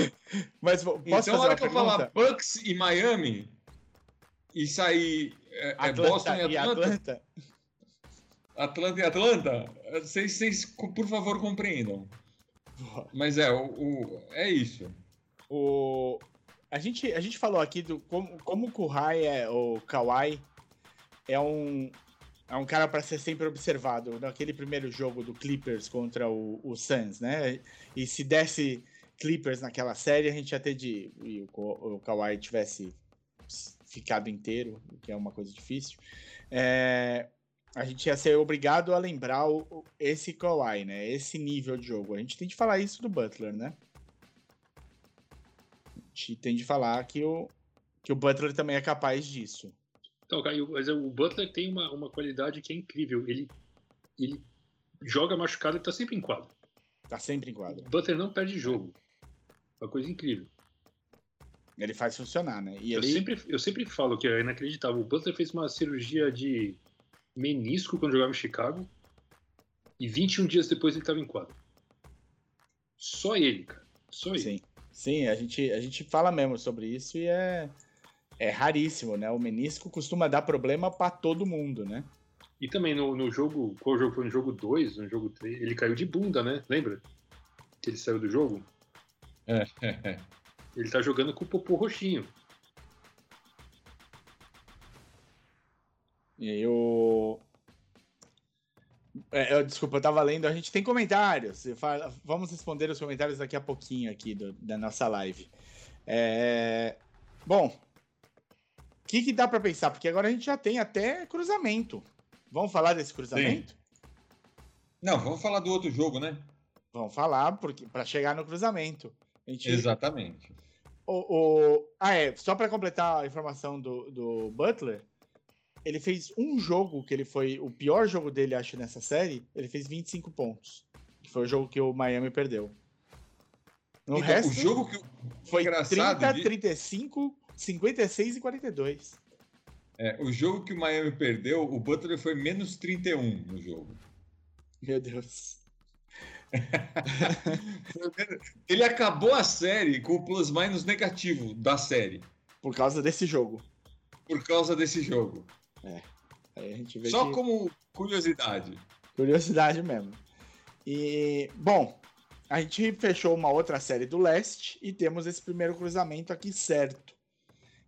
Mas posso então, na hora que eu pergunta? falar Bucks e Miami e sair é, é Boston e Atlanta, Atlanta. E Atlanta, vocês, vocês, por favor, compreendam. Mas é, o, o- é isso. O... A, gente, a gente falou aqui do como, como o Kuhai é o Kawhi é um, é um cara para ser sempre observado naquele primeiro jogo do Clippers contra o, o Suns, né? E se desse Clippers naquela série, a gente ia ter de. E o, o Kawhi tivesse ficado inteiro, o que é uma coisa difícil. É, a gente ia ser obrigado a lembrar o, esse Kawhi, né? Esse nível de jogo. A gente tem que falar isso do Butler, né? A gente tem de falar que o, que o Butler também é capaz disso. Então, Caio, mas o Butler tem uma, uma qualidade que é incrível. Ele, ele joga machucado e tá sempre em quadro. Tá sempre em quadra. O Butler não perde jogo. Uma coisa incrível. Ele faz funcionar, né? E Eu, ele. sempre, eu sempre falo que é inacreditável. O Butler fez uma cirurgia de menisco quando jogava em Chicago. E 21 dias depois ele estava em quadro. Só ele, cara. Só ele. Sim. Sim, a gente, a gente fala mesmo sobre isso e é, é raríssimo, né? O menisco costuma dar problema pra todo mundo, né? E também no, no jogo, qual jogo foi? No jogo 2, no jogo 3, ele caiu de bunda, né? Lembra? Que ele saiu do jogo? É, é, é. Ele tá jogando com o popô roxinho. E o. É, eu- desculpa, eu tava lendo. A gente tem comentários. Eu falo- Vamos responder os comentários daqui a pouquinho aqui do- da nossa live. É, Bom, o que, que dá pra pensar? Porque agora a gente já tem até cruzamento. Vamos falar desse cruzamento? Não, vamos falar do outro jogo, né? Vamos falar, porque para chegar no cruzamento. Gente, Exatamente. o, o- Ah, é. Só para completar a informação do, do Butler, ele fez um jogo que ele foi o pior jogo dele, acho, nessa série. Ele fez 25 pontos. Que foi o jogo que o Miami perdeu. No Então, resto, o jogo que foi engraçado 30, de- 35, 56 e 42. é, o jogo que o Miami perdeu, o Butler foi menos 31 no jogo. Meu Deus. Ele acabou a série com o plus-minus negativo da série, Por causa desse jogo. por causa desse jogo. Vê Só que... como curiosidade. Curiosidade mesmo. E, bom, a gente fechou uma outra série do leste e temos esse primeiro cruzamento aqui certo.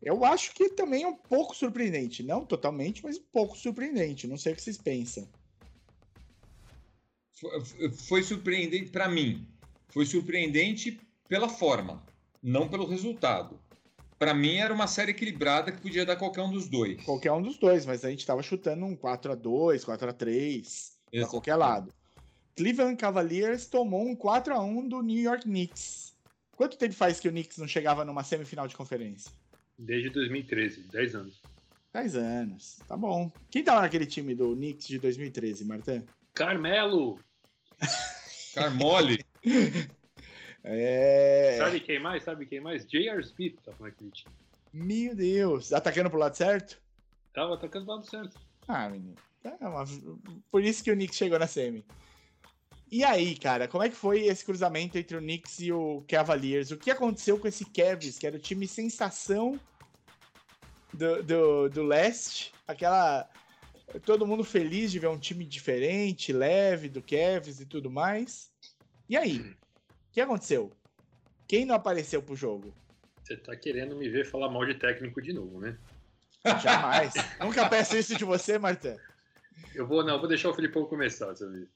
Eu acho que também é um pouco surpreendente. Não totalmente, mas um pouco surpreendente. Não sei o que vocês pensam. Foi, foi surpreendente para mim. Foi surpreendente pela forma, não pelo resultado. Para mim era uma série equilibrada que podia dar qualquer um dos dois. Qualquer um dos dois, mas a gente tava chutando um 4x2, 4x3, pra Exato. qualquer lado. Cleveland Cavaliers tomou um 4x1 do New York Knicks. Quanto tempo faz que o Knicks não chegava numa semifinal de conferência? Desde 2013, 10 anos. 10 anos. Tá bom. Quem tava naquele time do Knicks de 2013, Martin? Carmelo! Carmole. É. Sabe quem mais? Sabe quem mais? J.R. Smith tava naquele time. Meu Deus. Atacando pro lado certo? Tava atacando do lado certo. Ah, menino. É uma- Por isso que o Knicks chegou na semi. E aí, cara, como é que foi esse cruzamento entre o Knicks e o Cavaliers? O que aconteceu com esse Cavs, que era o time sensação do, do, do leste? Aquela. Todo mundo feliz de ver um time diferente, leve, do Cavs e tudo mais. E aí? O que aconteceu? Quem não apareceu pro jogo? Você tá querendo me ver falar mal de técnico de novo, né? Jamais. Nunca peço isso de você, Marta. Eu vou, não, eu vou deixar o Filipão começar, sabe?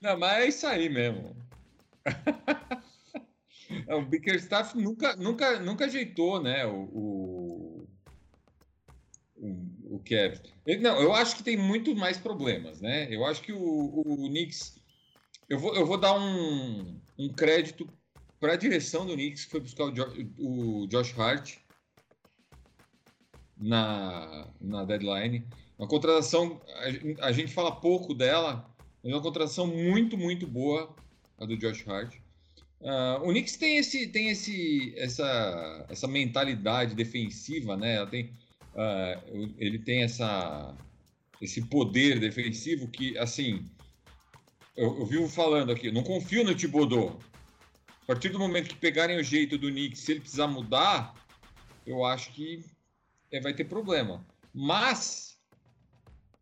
Não, mas é isso aí mesmo. É, o Bickerstaff nunca, nunca, nunca ajeitou, né? O, o, o, o Kevin. Não, eu acho que tem muito mais problemas, né? Eu acho que o, o Knicks. Eu vou, eu vou dar um, um crédito para a direção do Knicks, que foi buscar o, Jo- o Josh Hart na, na deadline. Uma contratação, a a gente fala pouco dela, mas é uma contratação muito, muito boa, a do Josh Hart. Ah, o Knicks tem, esse, tem esse, essa, essa mentalidade defensiva, né? Ela tem, o- ele tem essa, esse poder defensivo que, assim, eu, eu vivo falando aqui, não confio no Thibodeau. A partir do momento que pegarem o jeito do Knicks, se ele precisar mudar, eu acho que é, vai ter problema. Mas,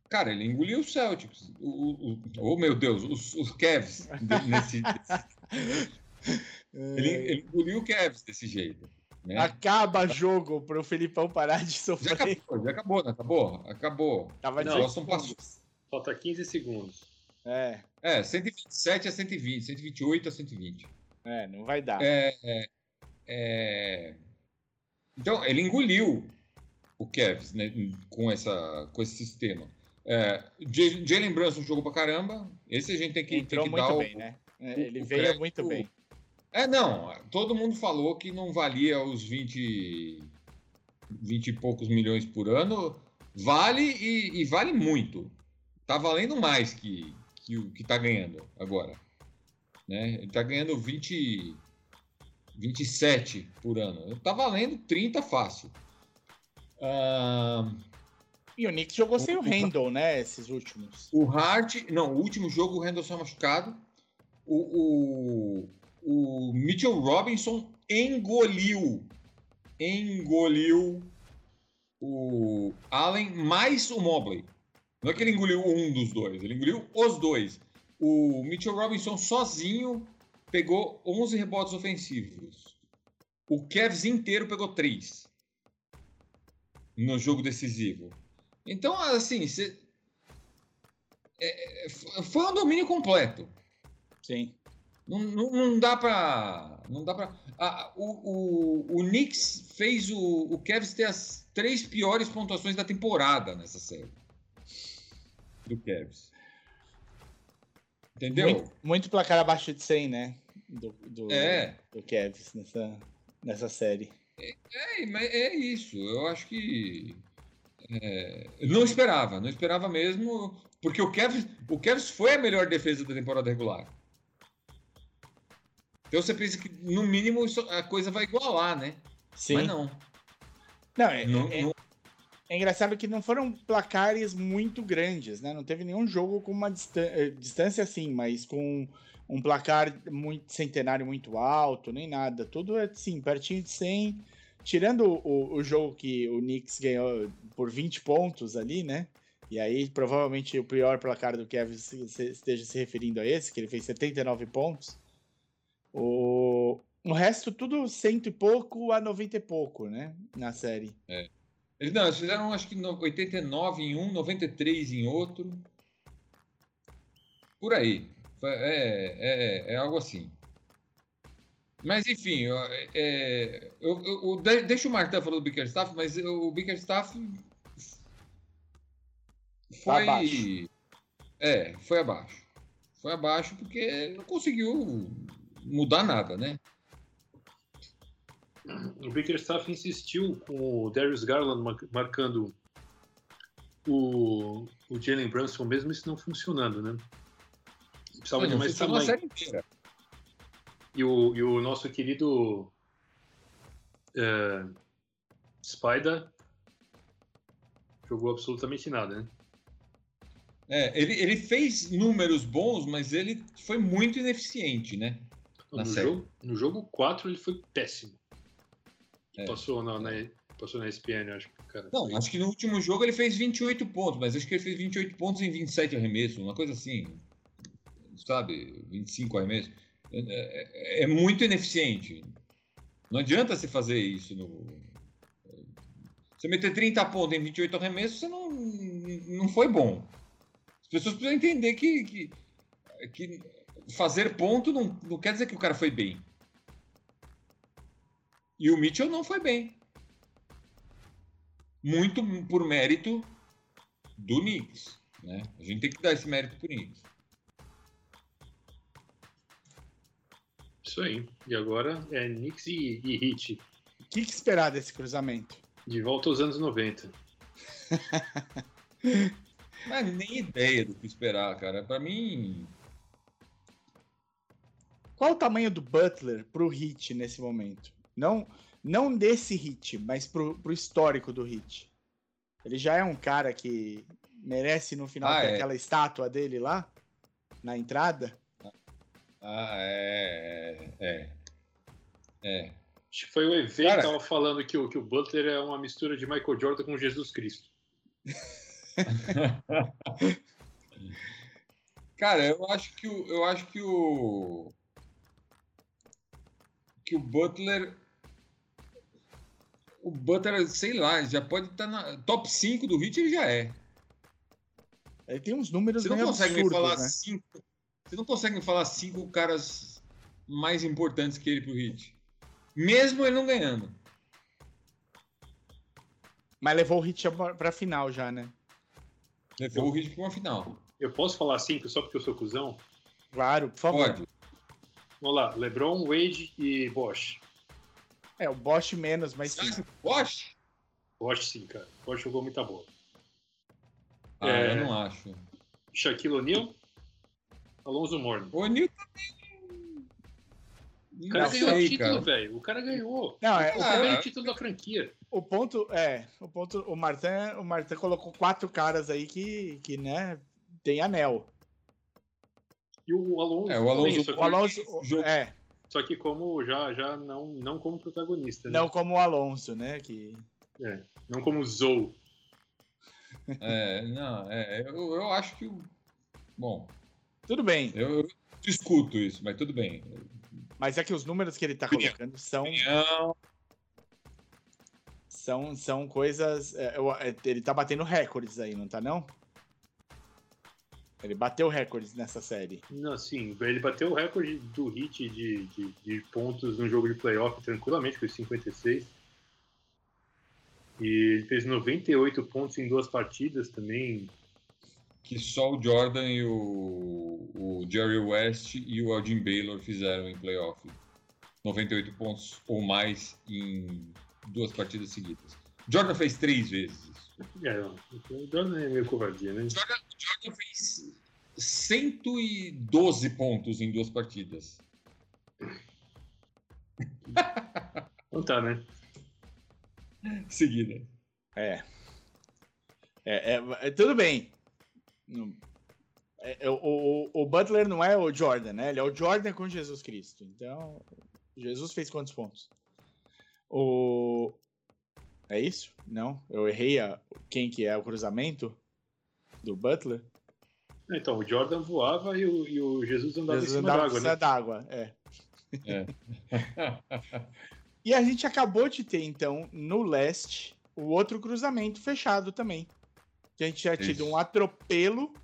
cara, ele engoliu o Celtics. O, o, oh, meu Deus, os, os Cavs nesse, ele, ele engoliu o Cavs desse jeito. Né? Acaba jogo pro Felipão parar de Já sofrer. acabou, já acabou, né? Acabou, acabou. Tava Não, 18 Boston pontos. Falta 15 segundos. É, É, 127 a 120, 128 a 120. é, não vai dar. É, é, é, Então, ele engoliu o Cavs né, com, essa, com esse sistema. É, J- Jalen Brunson jogou pra caramba. Esse a gente tem que, tem Entrou que muito dar o, bem, né? O- Ele o veio crédito- muito bem. É, não. Todo mundo falou que não valia os 20, 20 e poucos milhões por ano. Vale e, e vale muito. Tá valendo mais que, que o que tá ganhando agora. Né? Ele tá ganhando 20, 27 por ano. Tá valendo 30 fácil. Ah, E o Knicks jogou sem o o- Randall, né? Esses últimos. o Hart. Não, o último jogo o Randall saiu machucado. O, o, o Mitchell Robinson engoliu. Engoliu o Allen mais o Mobley. Não é que ele engoliu um dos dois, ele engoliu os dois. O Mitchell Robinson sozinho pegou 11 rebotes ofensivos. O Cavs inteiro pegou 3 no jogo decisivo. Então, assim, cê- é, é, foi um domínio completo. Sim. Não, não, não dá pra. Não dá pra. ah, o, o, o Knicks fez o, o Cavs ter as três piores pontuações da temporada nessa série. Do Cavs. Entendeu? Muito, muito placar abaixo de 100, né? Do, do, É. do Cavs nessa, nessa série. É, mas é isso. Eu acho que. É, não esperava, não esperava mesmo, porque o Cavs, o Cavs foi a melhor defesa da temporada regular. Então você pensa que, no mínimo, a coisa vai igualar, né? Sim. Mas não. Não, é, não, é- não- é engraçado que não foram placares muito grandes, né? Não teve nenhum jogo com uma eh, distância assim, mas com um placar muito centenário muito alto, nem nada. Tudo é assim, pertinho de 100. Tirando o, o jogo que o Knicks ganhou por 20 pontos ali, né? E aí, provavelmente, o pior placar do Kevin esteja se referindo a esse, que ele fez 79 pontos. O, o resto, tudo cento e pouco a 90 e pouco, né? Na série. Eles, não, eles fizeram acho que no- 89 em um, 93 em outro. Por aí. É, é, é algo assim. Mas enfim, eu, é, eu- eu- de- deixa o Martin falar do Bickerstaff, mas o Bickerstaff foi. abaixo. É, foi abaixo. Foi abaixo porque não conseguiu mudar nada, né? O Bickerstaff insistiu com o Darius Garland mar- marcando o, o Jalen Brunson, mesmo isso não funcionando, né? Precisava de não mais funcionou a tamanho. série inteira. E o, e o nosso querido é, Spider jogou absolutamente nada, né? É, ele, ele fez números bons, mas ele foi muito ineficiente, né? No Na série. jogo, no jogo 4 ele foi péssimo. É. Passou, na, na- passou na ESPN, acho que cara. Não, foi- acho que no último jogo ele fez 28 pontos, mas acho que ele fez 28 pontos em 27 arremessos, uma coisa assim. Sabe? 25 arremessos. É, é- é muito ineficiente. Não adianta você fazer isso no. Você meter 30 pontos em 28 arremessos, você não, não foi bom. As pessoas precisam entender que, que, que fazer ponto não, não quer dizer que o cara foi bem. E o Mitchell não foi bem. Muito por mérito do Knicks. Né? A gente tem que dar esse mérito pro Knicks. Isso aí. E agora é Knicks e, e Heat. O que, que esperar desse cruzamento? De volta aos anos 90. Mas nem ideia do que esperar, cara. Pra mim, Qual o tamanho do Butler pro hit nesse momento? Não, não desse hit, mas pro, pro histórico do hit. Ele já é um cara que merece no final Ah, ter é. aquela estátua dele lá na entrada. Ah, é. É. É. Acho que foi o EV Cara- que tava falando que o, que o Butler é uma mistura de Michael Jordan com Jesus Cristo. Cara, eu acho que o. Eu acho que o. Que o Butler. O Butler, sei lá, já pode estar na. Top 5 do hit ele já é. Ele tem uns números Você não consegue me absurdos, falar né? cinco. Você não consegue me falar cinco caras mais importantes que ele pro hit. Mesmo ele não ganhando. Mas levou o hit pra- final já, né? Levou o hit pra uma final. Eu posso falar cinco só porque eu sou cuzão? Claro, por favor. Pode. Vamos lá, LeBron, Wade e Bosch. É, o Bosch menos, mas sim. Bosch? Bosch sim, cara. Bosch jogou muita bola. Ah, É. eu não acho. Shaquille O'Neal, Alonso Mourning. O Nil O cara Não ganhou sei, o título, cara. velho. O cara ganhou. Não, é, O Ah, primeiro é. título da franquia. o ponto é, o ponto, o Martin, o Martin colocou quatro caras aí que, que né, tem anel. E o Alonso. É, o Alonso- também, só, que, O Alonso, jogo- é, só que como já, já não, não como protagonista, né? não como o Alonso, né, que Não como Zou. É, não, é, eu, eu acho que. o- Bom, tudo bem, eu, eu discuto isso, mas tudo bem. mas é que os números que ele tá Opinião. colocando são Opinião. são, são coisas, é, eu- é, ele tá batendo recordes aí, não tá não? Ele bateu recordes nessa série. Não, sim, ele bateu o recorde do hit de, de, de pontos no jogo de playoff tranquilamente, foi 56. E ele fez 98 pontos em duas partidas também. Que só o Jordan e o, o Jerry West e o Elgin Baylor fizeram em playoff. 98 pontos ou mais em duas partidas seguidas. Jordan fez três vezes. É, o Jordan é meio covardia, né? Jordan, Jordan fez 112 pontos em duas partidas. Então tá, né? Seguida. É. É, é, é, tudo bem. É, é, o, o, o Butler não é o Jordan, né? Ele é o Jordan com Jesus Cristo. Então, Jesus fez quantos pontos? O. É isso? Não? Eu errei a... quem que é o cruzamento do Butler? Então, o Jordan voava e o, e o Jesus andava Jesus em cima d'água, né? d'água, é. É. E a gente acabou de ter, então, no leste, o outro cruzamento fechado também. Que a gente tinha tido Isso. um atropelo,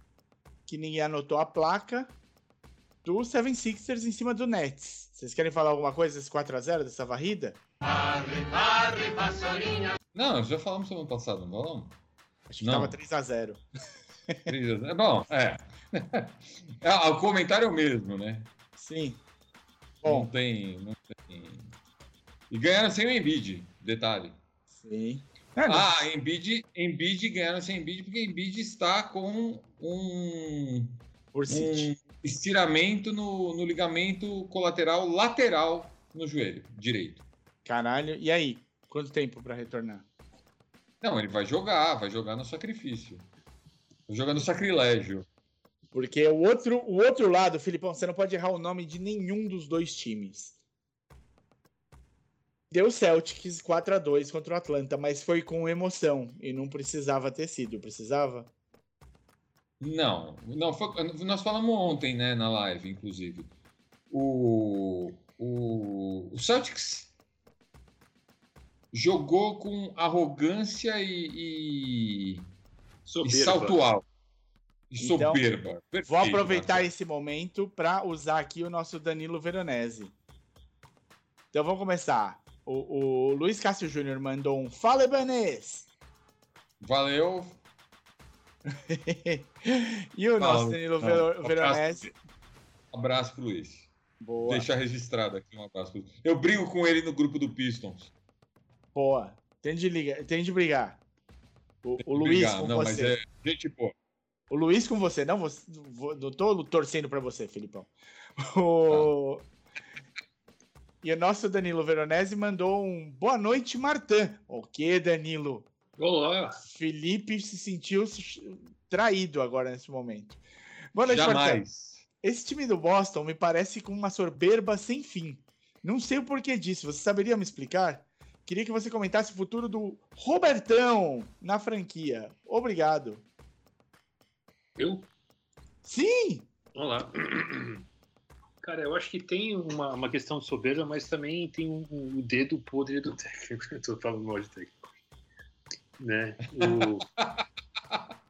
que ninguém anotou a placa, do Seven Sixers em cima do Nets. Vocês querem falar alguma coisa desse 4x0, dessa varrida? Não, já falamos semana passada, não falamos? Acho que Não. tava 3x0. Três- É bom, é. é. O comentário é o mesmo, né? Sim. Não Bom, tem, não tem. E ganharam sem o Embiid, detalhe. sim. Ah, não. Ah, Embiid, Embiid ganharam sem Embiid porque Embiid está com um, um estiramento no, no ligamento colateral lateral no joelho direito. Caralho. E aí? Quanto tempo pra retornar? Não, ele vai jogar, vai jogar no sacrifício. Vai jogar no sacrilégio. Porque o outro, o outro lado, Filipão, você não pode errar o nome de nenhum dos dois times. Deu Celtics 4 a 2 contra o Atlanta, mas foi com emoção e não precisava ter sido, precisava? Não, não foi- nós falamos ontem, né, na live, inclusive. O, o, o Celtics jogou com arrogância e, e, e Soberba. salto alto. E Então, soberba. Vou Perfeito, aproveitar Marcelo. esse momento para usar aqui o nosso Danilo Veronese. Então vamos começar. O, o Luiz Cássio Júnior mandou um Fala Ibanez! Valeu. e o nosso Danilo abraço. Veronese. Um abraço pro Luiz. Boa. Deixar registrado aqui um abraço pro. Eu brigo com ele no grupo do Pistons. Boa. Tem de, ligar, tem de brigar. O, o Luiz Brigar. com Não, mas você. é gente boa. O Luiz com você. Não, você, não tô torcendo pra você, Filipão. O... E o nosso Danilo Veronese mandou um boa noite, Martã. O que, Danilo? Olá! Felipe se sentiu traído agora nesse momento. Boa noite, Martã. Jamais. Esse time do Boston me parece com uma soberba sem fim. Não sei o porquê disso. Você saberia me explicar? Queria que você comentasse o futuro do Robertão na franquia. Obrigado. Eu? Sim! Olá. Cara, eu acho que tem uma, uma questão de soberba, mas também tem um, um- o dedo podre do técnico. Eu tô falando mal de técnico. Né? O,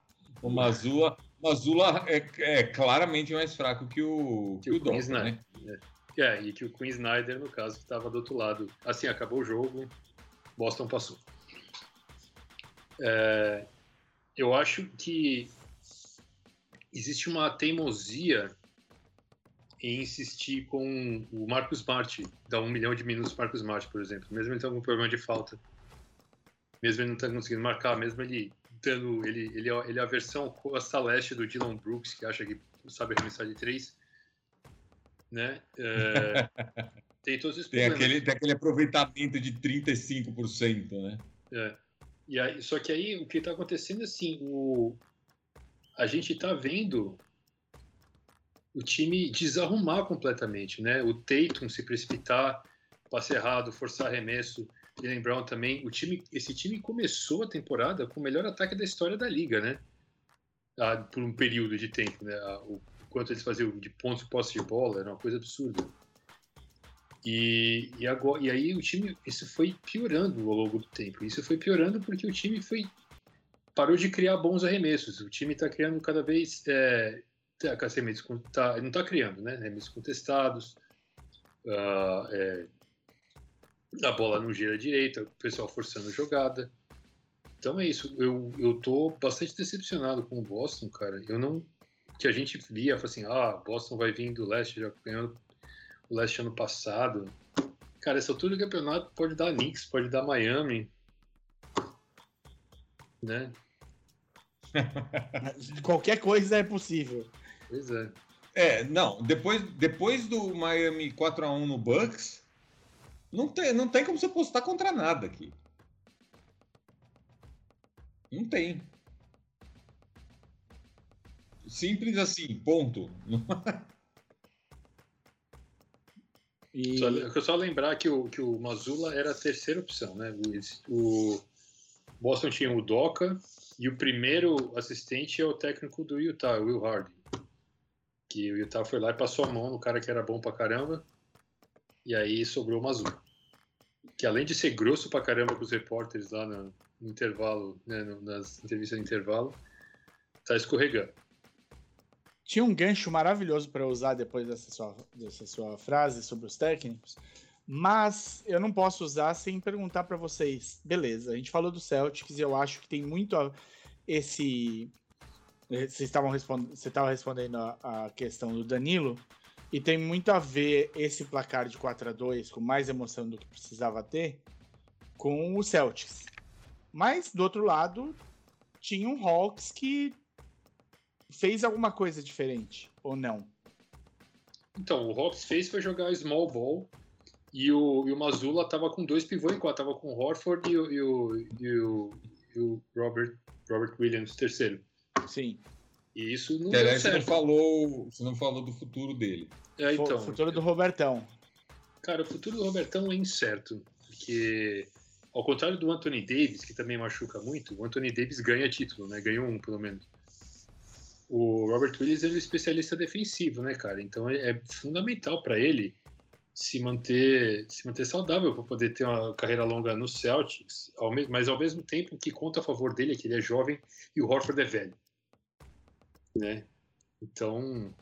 O Mazula, Mazula é, é claramente mais fraco que o, que Que o o Queen Snyder. né? É, e que o Queen Snyder, no caso, estava do outro lado. Assim, acabou o jogo, Boston passou. É, eu acho que existe uma teimosia em insistir com o Marcos Smart, dar um milhão de minutos para Marcos Smart, por exemplo, mesmo ele tendo algum problema de falta, mesmo ele não estando conseguindo marcar, mesmo ele dando, ele, ele, é- ele é a versão costa leste do Dylan Brooks, que acha que sabe arremessar de três, né? É, tem todos esses Tem problemas. aquele, tem aquele aproveitamento de 35%, né? É. E aí, só que aí o que está acontecendo assim, o, a gente está vendo o time desarrumar completamente, né? O Tatum se precipitar, passe errado, forçar arremesso, Jalen Brown também. O time, esse time começou a temporada com o melhor ataque da história da liga, né? Ah, por um período de tempo, né? Ah, O quanto eles faziam de pontos e posse de bola era uma coisa absurda. E, e, agora, e aí o time, isso foi piorando ao longo do tempo. Isso foi piorando porque o time foi parou de criar bons arremessos. O time está criando cada vez é, tá, arremessos tá, não está criando, né? Arremessos contestados. ah, é, a bola não gira direita, o pessoal forçando jogada. Então é isso. Eu, eu tô bastante decepcionado com o Boston, cara. Eu não. Que a gente via, assim, ah, Boston vai vir do leste, já ganhando o leste ano passado. Cara, essa altura do campeonato pode dar Knicks, pode dar Miami. né? Qualquer coisa é possível. Pois é. É, não, depois, depois do Miami 4x1 no Bucks, não tem, não tem como você postar contra nada aqui. Não tem. Simples assim, ponto. E Só, só lembrar que o, que o Mazula era a terceira opção, né? O, o Boston tinha o Doca e o primeiro assistente é o técnico do Utah, o Will Hardy. Que o Utah foi lá e passou a mão no cara que era bom pra caramba. E aí sobrou o Mazula. Que além de ser grosso pra caramba com os repórteres lá no, no intervalo, né, nas entrevistas de intervalo, tá escorregando. Tinha um gancho maravilhoso para usar depois dessa sua, dessa sua frase sobre os técnicos, mas eu não posso usar sem perguntar para vocês. Beleza, a gente falou do Celtics e eu acho que tem muito a, esse. Vocês estavam você estava respondendo a, a questão do Danilo e tem muito a ver esse placar de 4 a 2 com mais emoção do que precisava ter com o Celtics. Mas do outro lado tinha um Hawks que fez alguma coisa diferente, ou não? Então, o Hawks fez foi jogar small ball e o, e o Mazula tava com dois pivôs em quatro, tava com o Horford e o, e o, e o, e o Robert, Robert Williams, terceiro. Sim. E isso não aliás, você não, certo. falou, você não falou do futuro dele. É, então, futuro do Robertão. cara, o futuro do Robertão é incerto, porque ao contrário do Anthony Davis, que também machuca muito, o Anthony Davis ganha título, né? Ganhou um, pelo menos. O Robert Williams é um especialista defensivo, né, cara? Então é é fundamental para ele se manter, se manter saudável para poder ter uma carreira longa no Celtics, ao mas ao mesmo tempo que conta a favor dele é que ele é jovem e o Horford é velho, né? Então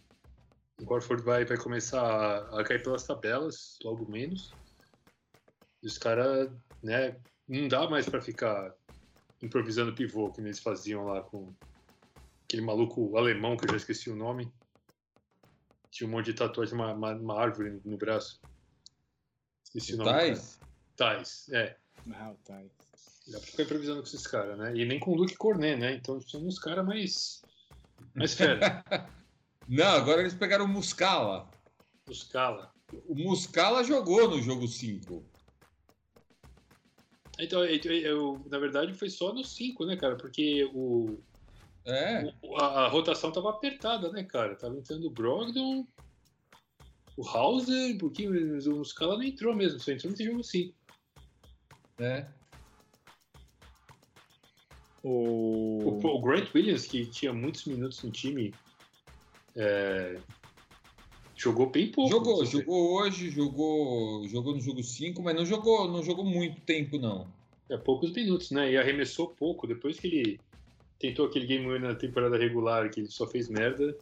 o Horford vai, vai começar a, a cair pelas tabelas, logo menos. E os caras, né, não dá mais para ficar improvisando pivô que eles faziam lá com aquele maluco alemão que eu já esqueci o nome. Tinha um monte de tatuagem, uma, uma, uma árvore no braço. Esqueci o, nome. do cara. Tais? Tais, é. Ah, tá. Dá pra ficar improvisando com esses caras, né? E nem com o Luke Cornet, né? Então são uns caras mais. mais fera. Não, agora eles pegaram o Muscala. os cala. O Muscala jogou no jogo 5. Então, eu, eu- na verdade, foi só no 5, né, cara? Porque o, É. o- a, a rotação tava apertada, né, cara? Tava entrando o Brogdon, o Hauser, porque os caras não entrou mesmo, só entrou nesse jogo 5. é. O... O, o Grant Williams, que tinha muitos minutos no time, é, jogou bem pouco. Jogou, jogou hoje, jogou, jogou no jogo 5, mas não jogou, não jogou muito tempo, não. É, poucos minutos, né? E arremessou pouco. Depois que ele tentou aquele game winner na temporada regular, que ele só fez merda,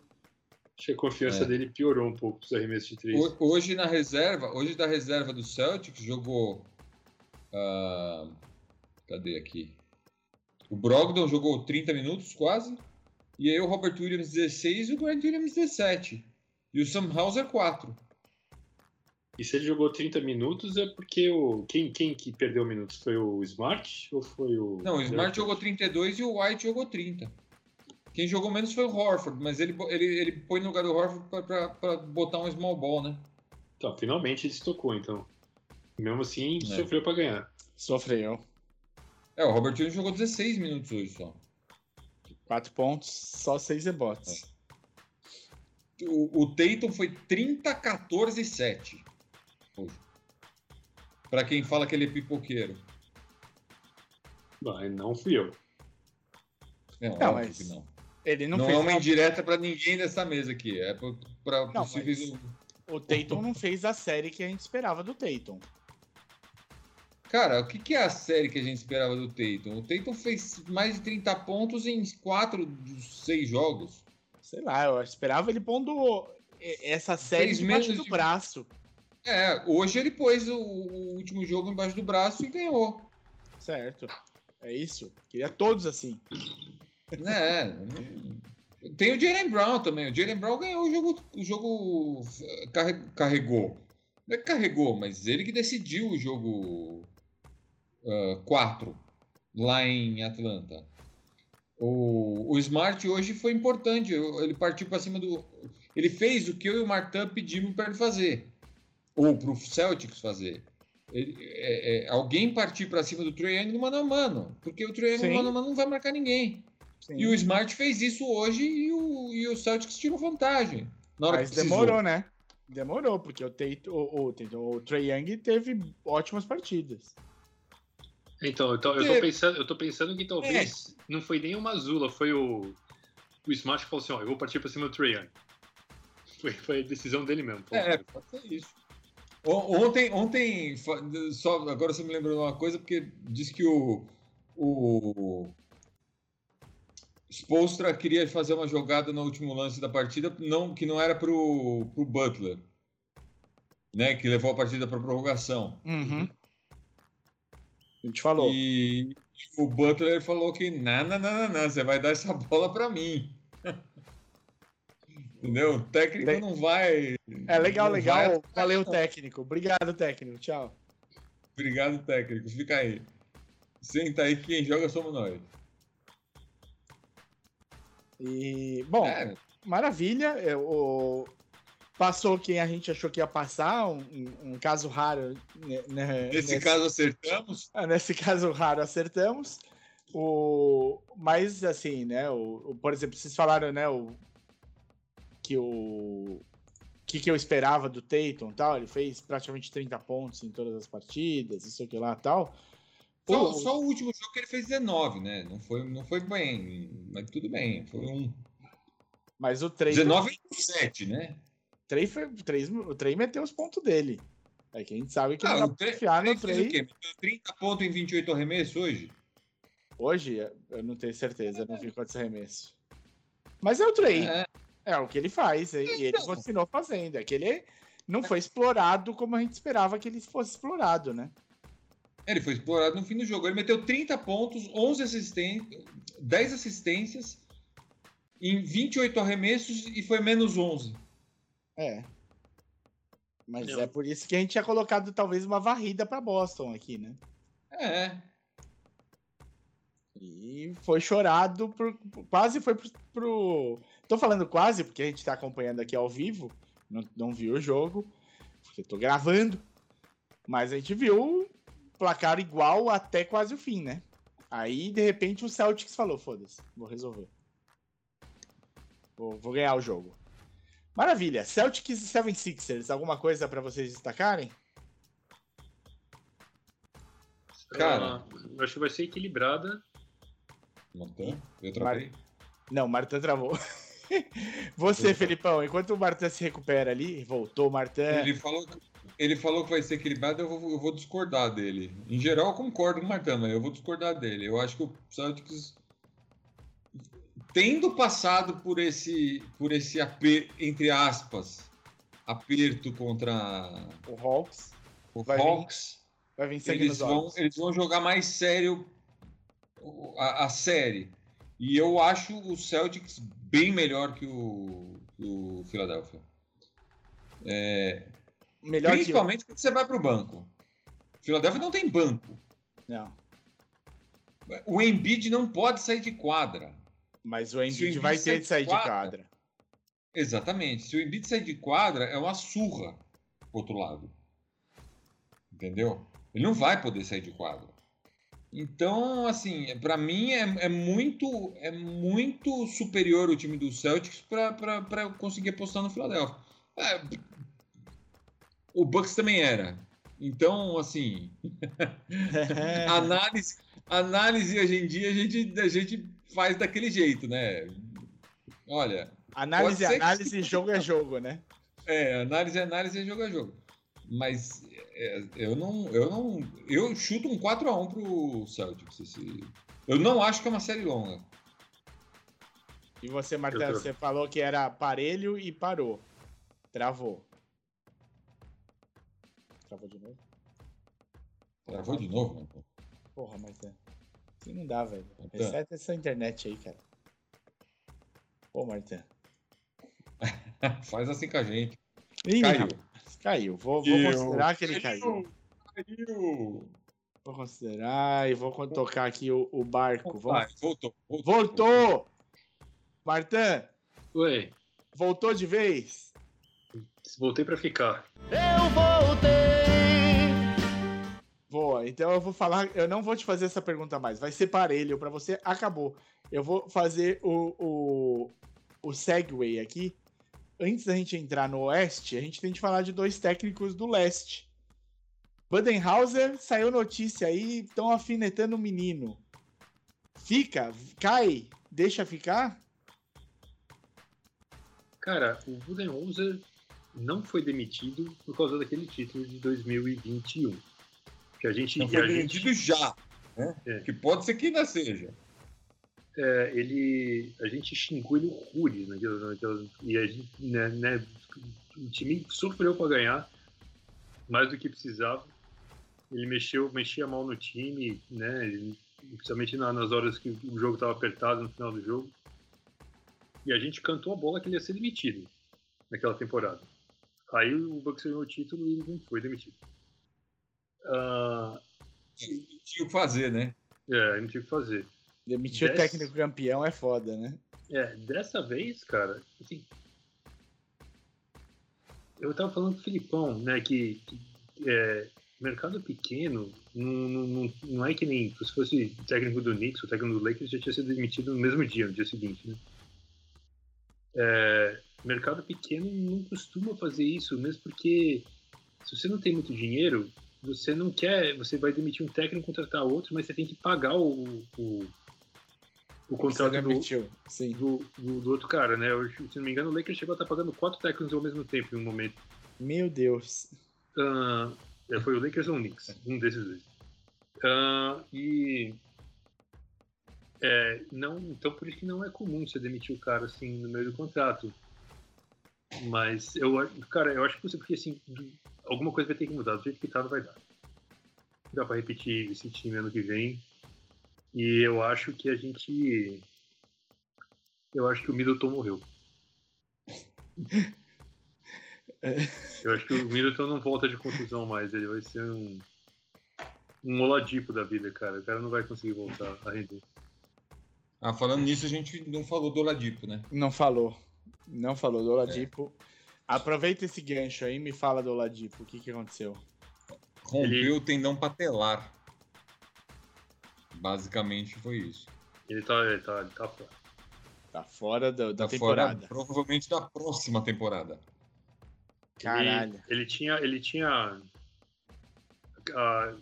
acho que a confiança É. dele piorou um pouco os arremessos de três. Ho- Hoje na reserva, hoje da reserva do Celtics jogou. ah, cadê aqui? O Brogdon jogou 30 minutos quase. E aí o Robert Williams 16 e o Grant Williams 17. E o Sam Hauser 4. E se ele jogou 30 minutos é porque o. Quem, quem que perdeu minutos? Foi o Smart ou foi o. Não, o Smart jogou 32 e o White jogou 30. Quem jogou menos foi o Horford, mas ele, ele, ele põe no lugar do Horford pra, pra- pra botar um small ball, né? Então, finalmente ele se tocou, então. Mesmo assim, É. sofreu pra ganhar. Sofreu. É, o Robert Williams jogou 16 minutos hoje só. Quatro pontos, só seis rebotes. O, o Tatum foi 30, 14 e 7. Pra quem fala que ele é pipoqueiro. Mas não fui eu. Não, Não, mas que não. Ele não, Não, fez é uma a- indireta pra ninguém dessa mesa aqui. É Não, possíveis. O Tatum não fez a série que a gente esperava do Tatum. Cara, o que, que é a série que a gente esperava do Tatum? O Tatum fez mais de 30 pontos em 4 dos 6 jogos. Sei lá, eu esperava ele pondo essa série Fez debaixo do de- braço. É, hoje ele pôs o, o último jogo embaixo do braço e ganhou. Certo. É isso. Queria todos assim. né? Tem o Jalen Brown também. O Jalen Brown ganhou o jogo. O jogo eh, carre- carregou. Não é que carregou, mas ele que decidiu o jogo 4 lá em Atlanta. O, o Smart hoje foi importante. Ele partiu para cima do. Ele fez o que eu e o Martin pedimos para ele fazer. Ou para o Celtics fazer. Ele, é, é, alguém partir para cima do Trae Young no mano a mano. Porque o Trae Young Sim. no mano a mano não vai marcar ninguém. Sim. E o Smart fez isso hoje e o, e o Celtics tirou vantagem. Na hora Mas que precisou. demorou, né? Demorou, porque o, Tate, o, o, o Trae Young teve ótimas partidas. Então, eu tô, eu tô Porque- pensando, eu tô pensando que talvez não foi nem o Mazula, foi o, o Smash que falou assim, ó, eu vou partir pra cima do Trae Young. Foi, foi a decisão dele mesmo. É, pode ser isso. Ontem, ontem só, agora você me lembrou de uma coisa, porque disse que o, o Spolstra queria fazer uma jogada no último lance da partida, não, que não era pro, pro Butler, né, que levou a partida para prorrogação. Uhum. A gente falou. E o Butler falou que não, não, não, você vai dar essa bola para mim. Entendeu? O técnico não vai. É legal, legal. vai- Valeu, técnico. Obrigado, técnico. Tchau. Obrigado, técnico. Fica aí. Senta aí que quem joga somos nós. E, bom, É, maravilha. é, o- Passou quem a gente achou que ia passar, um, um- caso raro. né, né, nesse caso acertamos. Ah, Nesse caso raro, acertamos. O... Mas, assim, né? O... o- Por exemplo, vocês falaram, né? O... Que o. que, que eu esperava do Tatum e tal. Ele fez praticamente 30 pontos em todas as partidas, isso aqui lá e tal. Só, O- só o último jogo que ele fez 19, né? Não foi, não foi bem, mas tudo bem. Foi um Mas o Trey. 19 e 7, né? O Trey, foi... o Trey, o Trey meteu os pontos dele. É que a gente sabe que Ah, não dá pra confiar no Ele fez o Trey. quê? Meteu 30 pontos em 28 arremessos hoje? Hoje, eu não tenho certeza, eu não vi quantos arremessos. Mas é o Trey. É, É o que ele faz, e e ele Então. continuou fazendo. É que ele não foi explorado como a gente esperava que ele fosse explorado, né? ele foi explorado no fim do jogo. Ele meteu 30 pontos, 11 assistências, 10 assistências em 28 arremessos e foi menos 11. É. Mas Não. é por isso que a gente tinha colocado talvez uma varrida para Boston aqui, né? É, E foi chorado, por, quase foi pro, pro. Tô falando quase, porque a gente tá acompanhando aqui ao vivo, não, não viu o jogo, porque tô gravando. Mas a gente viu o placar igual até quase o fim, né? Aí, de repente, o Celtics falou: foda-se, vou resolver. Vou, vou ganhar o jogo. Maravilha. Celtics e 76ers, alguma coisa pra vocês destacarem? Cara. Ah, acho que vai ser equilibrada. Montan, eu travei. Não, o Martin travou. Você, Felipão, enquanto o Martin se recupera ali, voltou o Martin. Ele falou, que- ele falou que vai ser equilibrado, eu vou, eu vou discordar dele. Em geral, eu concordo com o Martão, mas eu vou discordar dele. Eu acho que o Celtics, tendo passado por esse, por esse aper, entre aspas, aperto contra O Hawks o Vai vir Hawks, vai vir eles vão, eles vão jogar mais sério a, a série. E eu acho o Celtics bem melhor que o, que o Philadelphia. Melhor que o... Principalmente quando você vai para o banco. Philadelphia não tem banco. Não, O Embiid não pode sair de quadra. mas o Se o Embiid Embiid vai ter de sair de de quadra, quadra. Exatamente. Se o Embiid sair de quadra, é uma surra pro outro lado. Entendeu? Ele não vai poder sair de quadra. Então, assim, para mim é, é muito é muito superior o time do Celtics para conseguir apostar no Philadelphia. É, o Bucks também era. Então, assim, análise, análise hoje em dia a gente, a gente faz daquele jeito, né? Olha, análise, que análise, sim. jogo é jogo, né? é, análise é análise, jogo é jogo. Mas é, eu não, eu não, eu chuto um 4 a 1 pro Celtics. Esse, eu não acho que é uma série longa. E você, tô- você falou que era parelho e parou. Travou. Travou de novo? Travou de novo, mano. Porra, Martão. Assim não dá, velho. Martã. Reseta essa internet aí, cara. Pô, Martão. Faz assim com a gente. Ih, Caiu. Caiu. Vou, vou considerar que ele caiu. Caiu. Vou considerar e vou tocar aqui o, o barco. Vamos... voltou, voltou. Voltou! Martan, Ué, voltou de vez? voltei pra ficar. Eu voltei. Boa, então eu vou falar. Eu não vou te fazer essa pergunta mais. Vai ser parelho pra você. Acabou. Eu vou fazer o, o, o segue aqui. Antes da gente entrar no Oeste, a gente tem que falar de dois técnicos do Leste. Budenhauser saiu notícia aí, estão afinetando o menino. Fica, cai, deixa ficar? Cara, o Budenholzer não foi demitido por causa daquele título de 2021. Que a gente, Não e foi demitido gente já. Né? É. Que pode ser que ainda seja. É, ele, a gente xingou ele horrores naquela, naquela, e a gente, né, né, o time sofreu para ganhar mais do que precisava. Ele mexeu, mexia mal no time, né, ele- principalmente na- nas horas que o jogo estava apertado no final do jogo. E a gente cantou a bola que ele ia ser demitido naquela temporada. Aí o Bucks ganhou o título e ele não foi demitido. Ah, Tinha o que fazer, né? é, não tinha o que fazer. Demitir o Dez- técnico campeão é foda, né? É, dessa vez, cara, assim. Eu tava falando com o Filipão, né, que, que, é, mercado pequeno não, não, não- é que nem se fosse o técnico do Knicks, o técnico do Lakers já tinha sido demitido no mesmo dia, no dia seguinte, né? É, mercado pequeno não costuma fazer isso, mesmo porque se você não tem muito dinheiro, você não quer, você vai demitir um técnico, contratar outro, mas você tem que pagar o, o, o contrato do, do, do, do outro cara, né? Se não me engano, o Lakers chegou a estar pagando quatro técnicos ao mesmo tempo em um momento. Meu Deus. É, foi o Lakers ou o Knicks, um desses dois. Ah, e é, não, então por isso que não é comum você demitir o cara assim no meio do contrato. Mas eu, acho- cara, eu acho que você porque assim alguma coisa vai ter que mudar. Do jeito que tá, não vai dar. Não Dá pra repetir esse time ano que vem. E eu acho que a gente, eu acho que o Middleton morreu. Eu acho que o Middleton não volta de contusão mais, ele vai ser um. Um Oladipo da vida, cara. O cara não vai conseguir voltar a render. Ah, falando nisso, a gente não falou do Oladipo, né? Não falou. Não falou do Oladipo. Aproveita esse gancho aí e me fala do Oladipo. O que, que aconteceu? Rompeu Ele- o tendão patelar. Basicamente foi isso. Ele tá, ele tá, ele tá fora. Tá fora do- da Tá temporada. fora, provavelmente da próxima temporada. Caralho. Ele, ele tinha. Ele tinha. A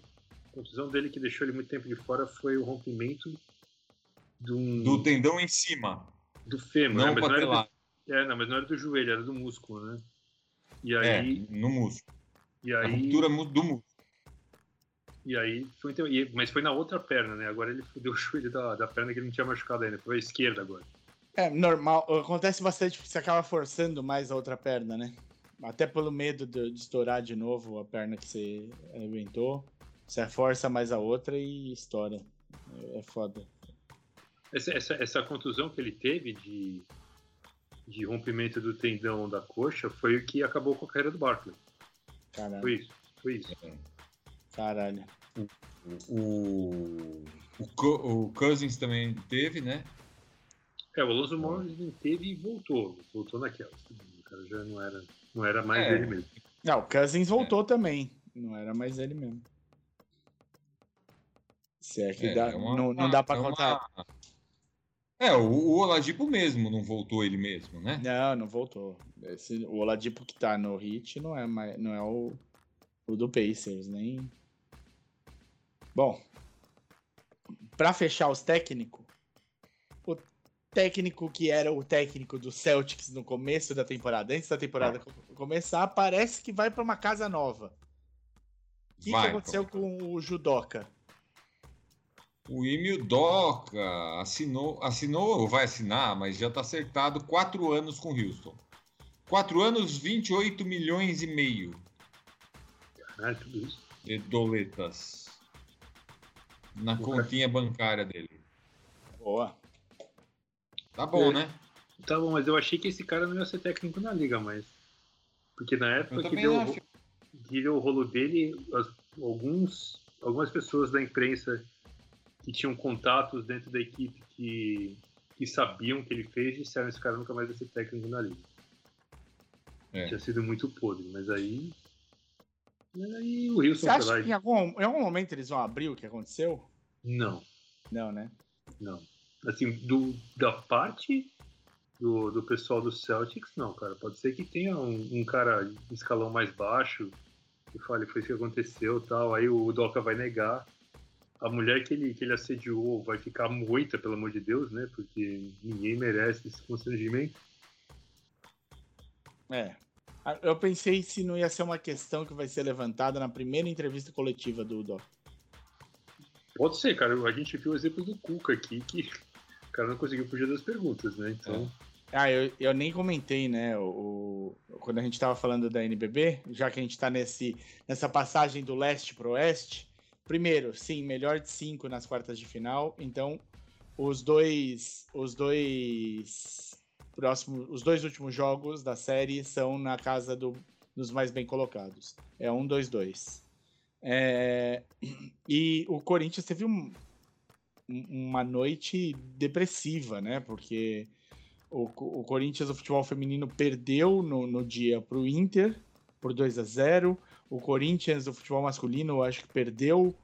contusão dele que deixou ele muito tempo de fora foi o rompimento um- Do tendão em cima, do fêmur, né? não Mas não, era do, é, não, mas não era do joelho, era do músculo, né? E É, aí. no músculo. E A aí ruptura mu- do músculo. E aí foi, mas foi na outra perna, né? Agora ele fudeu o joelho da, da perna que ele não tinha machucado ainda, foi a esquerda agora. É, normal. Acontece bastante porque você acaba forçando mais a outra perna, né? Até pelo medo de, de estourar de novo a perna que você arrebentou. Você força mais a outra e estoura. É, é foda. Essa, essa, essa contusão que ele teve de, de rompimento do tendão da coxa foi o que acabou com a carreira do Barkley. Caralho. Foi isso, foi isso. Caralho. O, o, Co- o Cousins também teve, né? É, o Alonso Morris não teve e voltou. Voltou naquela. O cara já não era, não era mais É. ele mesmo. Não, o Cousins voltou também. Não era mais ele mesmo. Se é que É, dá, é uma- não, não dá pra é uma- contar. É, o, o Oladipo mesmo não voltou ele mesmo, né? Não, não voltou. Esse, o Oladipo que tá no Hit não é, mais, não é o, o do Pacers, nem... Bom, pra fechar os técnicos, o técnico que era o técnico do Celtics no começo da temporada, antes da temporada co- começar, parece que vai pra uma casa nova. O que, que aconteceu pô. com o Judoka? O Emil Doca assinou, assinou ou vai assinar, mas já está acertado quatro anos com o Houston. Quatro anos, 28 milhões e meio Caralho, tudo isso. de doletas na continha bancária dele. Boa. Tá bom, É. né? Tá bom, mas eu achei que esse cara não ia ser técnico na liga mais. Porque na época que deu, acho. que deu o rolo dele, as- alguns algumas pessoas da imprensa que tinham contatos dentro da equipe que, que sabiam o que ele fez disseram esse cara nunca mais vai ser técnico na liga. É. Tinha sido muito podre, mas aí. Aí o Wilson Você acha foi lá que e- em algum, em algum momento eles vão abrir o que aconteceu? Não, Não, né? não. Assim, do, da parte do, do pessoal do Celtics, não, cara. Pode ser que tenha um, um cara de escalão mais baixo que fale foi isso que aconteceu tal. Aí o Doca vai negar. A mulher que ele, que ele assediou vai ficar moita, pelo amor de Deus, né? Porque ninguém merece esse constrangimento. É. Ah, Eu pensei se não ia ser uma questão que vai ser levantada na primeira entrevista coletiva do Doc. Pode ser, cara. A gente viu o exemplo do Cuca aqui, que o cara não conseguiu fugir das perguntas, né? Então, Ah, eu, eu nem comentei, né? O, o- quando a gente tava falando da NBB, já que a gente tá nesse, nessa passagem do leste pro oeste. Primeiro, sim, melhor de cinco nas quartas de final. Então, os dois, os dois próximos, os dois últimos jogos da série são na casa do- dos mais bem colocados. É um, dois, dois. É, e o Corinthians teve um- um- uma noite depressiva, né? Porque o, o Corinthians, o futebol feminino, perdeu no, no dia para o Inter por 2 a 0 O Corinthians, o futebol masculino, acho que perdeu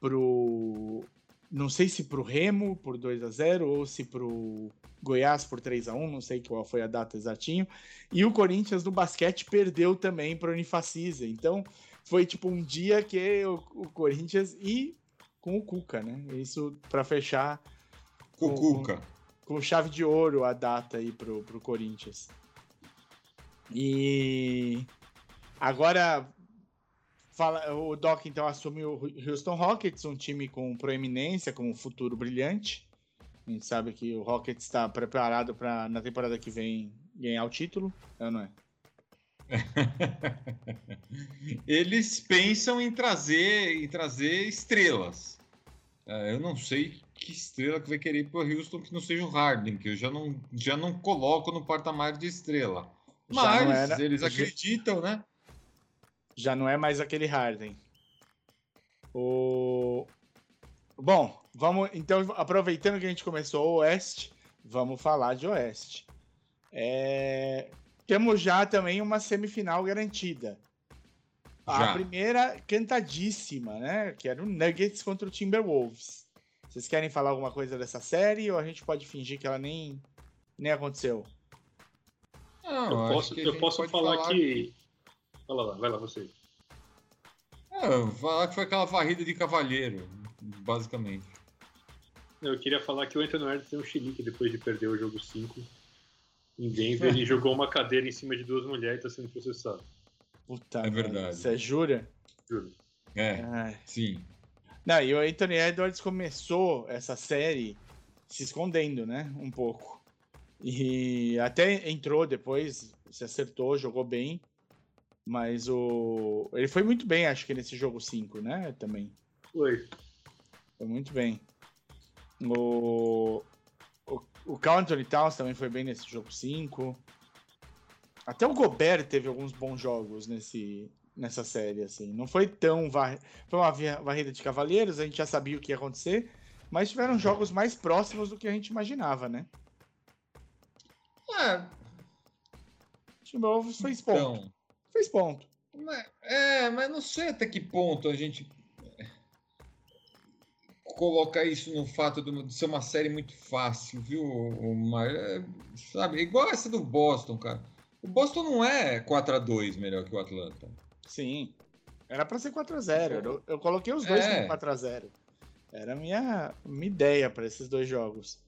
pro. Não sei se pro Remo por 2 a 0 ou se pro Goiás por 3 a 1 não sei qual foi a data exatinho. E o Corinthians no basquete perdeu também para o Unifacisa. Então foi tipo um dia que o, o Corinthians e com o Cuca, né? Isso para fechar Cucuca. com chave de ouro a data aí pro, pro Corinthians. E agora fala, o Doc então assume o Houston Rockets, um time com proeminência, com um futuro brilhante. A gente sabe que o Rockets está preparado para na temporada que vem ganhar o título, é ou não é? Eles pensam em trazer, em trazer estrelas. É, eu não sei que estrela que vai querer para Houston que não seja o Harden, que eu já não, já não coloco no patamar de estrela. Já Mas era- eles acreditam, né? Já não é mais aquele Harden. O... Bom, vamos então, aproveitando que a gente começou o Oeste, vamos falar de Oeste. É, Temos já também uma semifinal garantida. A Já. primeira cantadíssima, né? Que era o Nuggets contra o Timberwolves. Vocês querem falar alguma coisa dessa série ou a gente pode fingir que ela nem, nem aconteceu? Não, eu posso, a eu posso pode falar, que. Fala lá, vai lá você. É, falar que foi aquela varrida de cavalheiro, basicamente. Eu queria falar que o Anthony Edwards tem um chilique depois de perder o jogo 5 em Denver. Ele jogou uma cadeira em cima de duas mulheres e está sendo processado. Puta É verdade. Você jura? Juro. É, Ai. sim. Não, e o Anthony Edwards começou essa série se escondendo, né? Um pouco. E até entrou depois, se acertou, jogou bem. Mas o. Ele foi muito bem, acho que nesse jogo 5, né? Também. Foi. Foi muito bem. O. O, o Anthony Towns também foi bem nesse jogo 5. Até o Gobert teve alguns bons jogos nesse, nessa série, assim. Não foi tão. Var... Foi uma va- varrida de cavaleiros, a gente já sabia o que ia acontecer. Mas tiveram jogos mais próximos do que a gente imaginava, né? É, O Timberwolves fez ponto. então, Fez ponto. mas- é, mas não sei até que ponto a gente coloca isso no fato de ser uma série muito fácil, viu, Mar? É, sabe, igual essa do Boston, cara. O Boston não é 4 a 2 melhor que o Atlanta. Sim. Era pra ser 4x0. Eu, eu coloquei os dois É. como 4x0. Era a minha, minha ideia para esses dois jogos.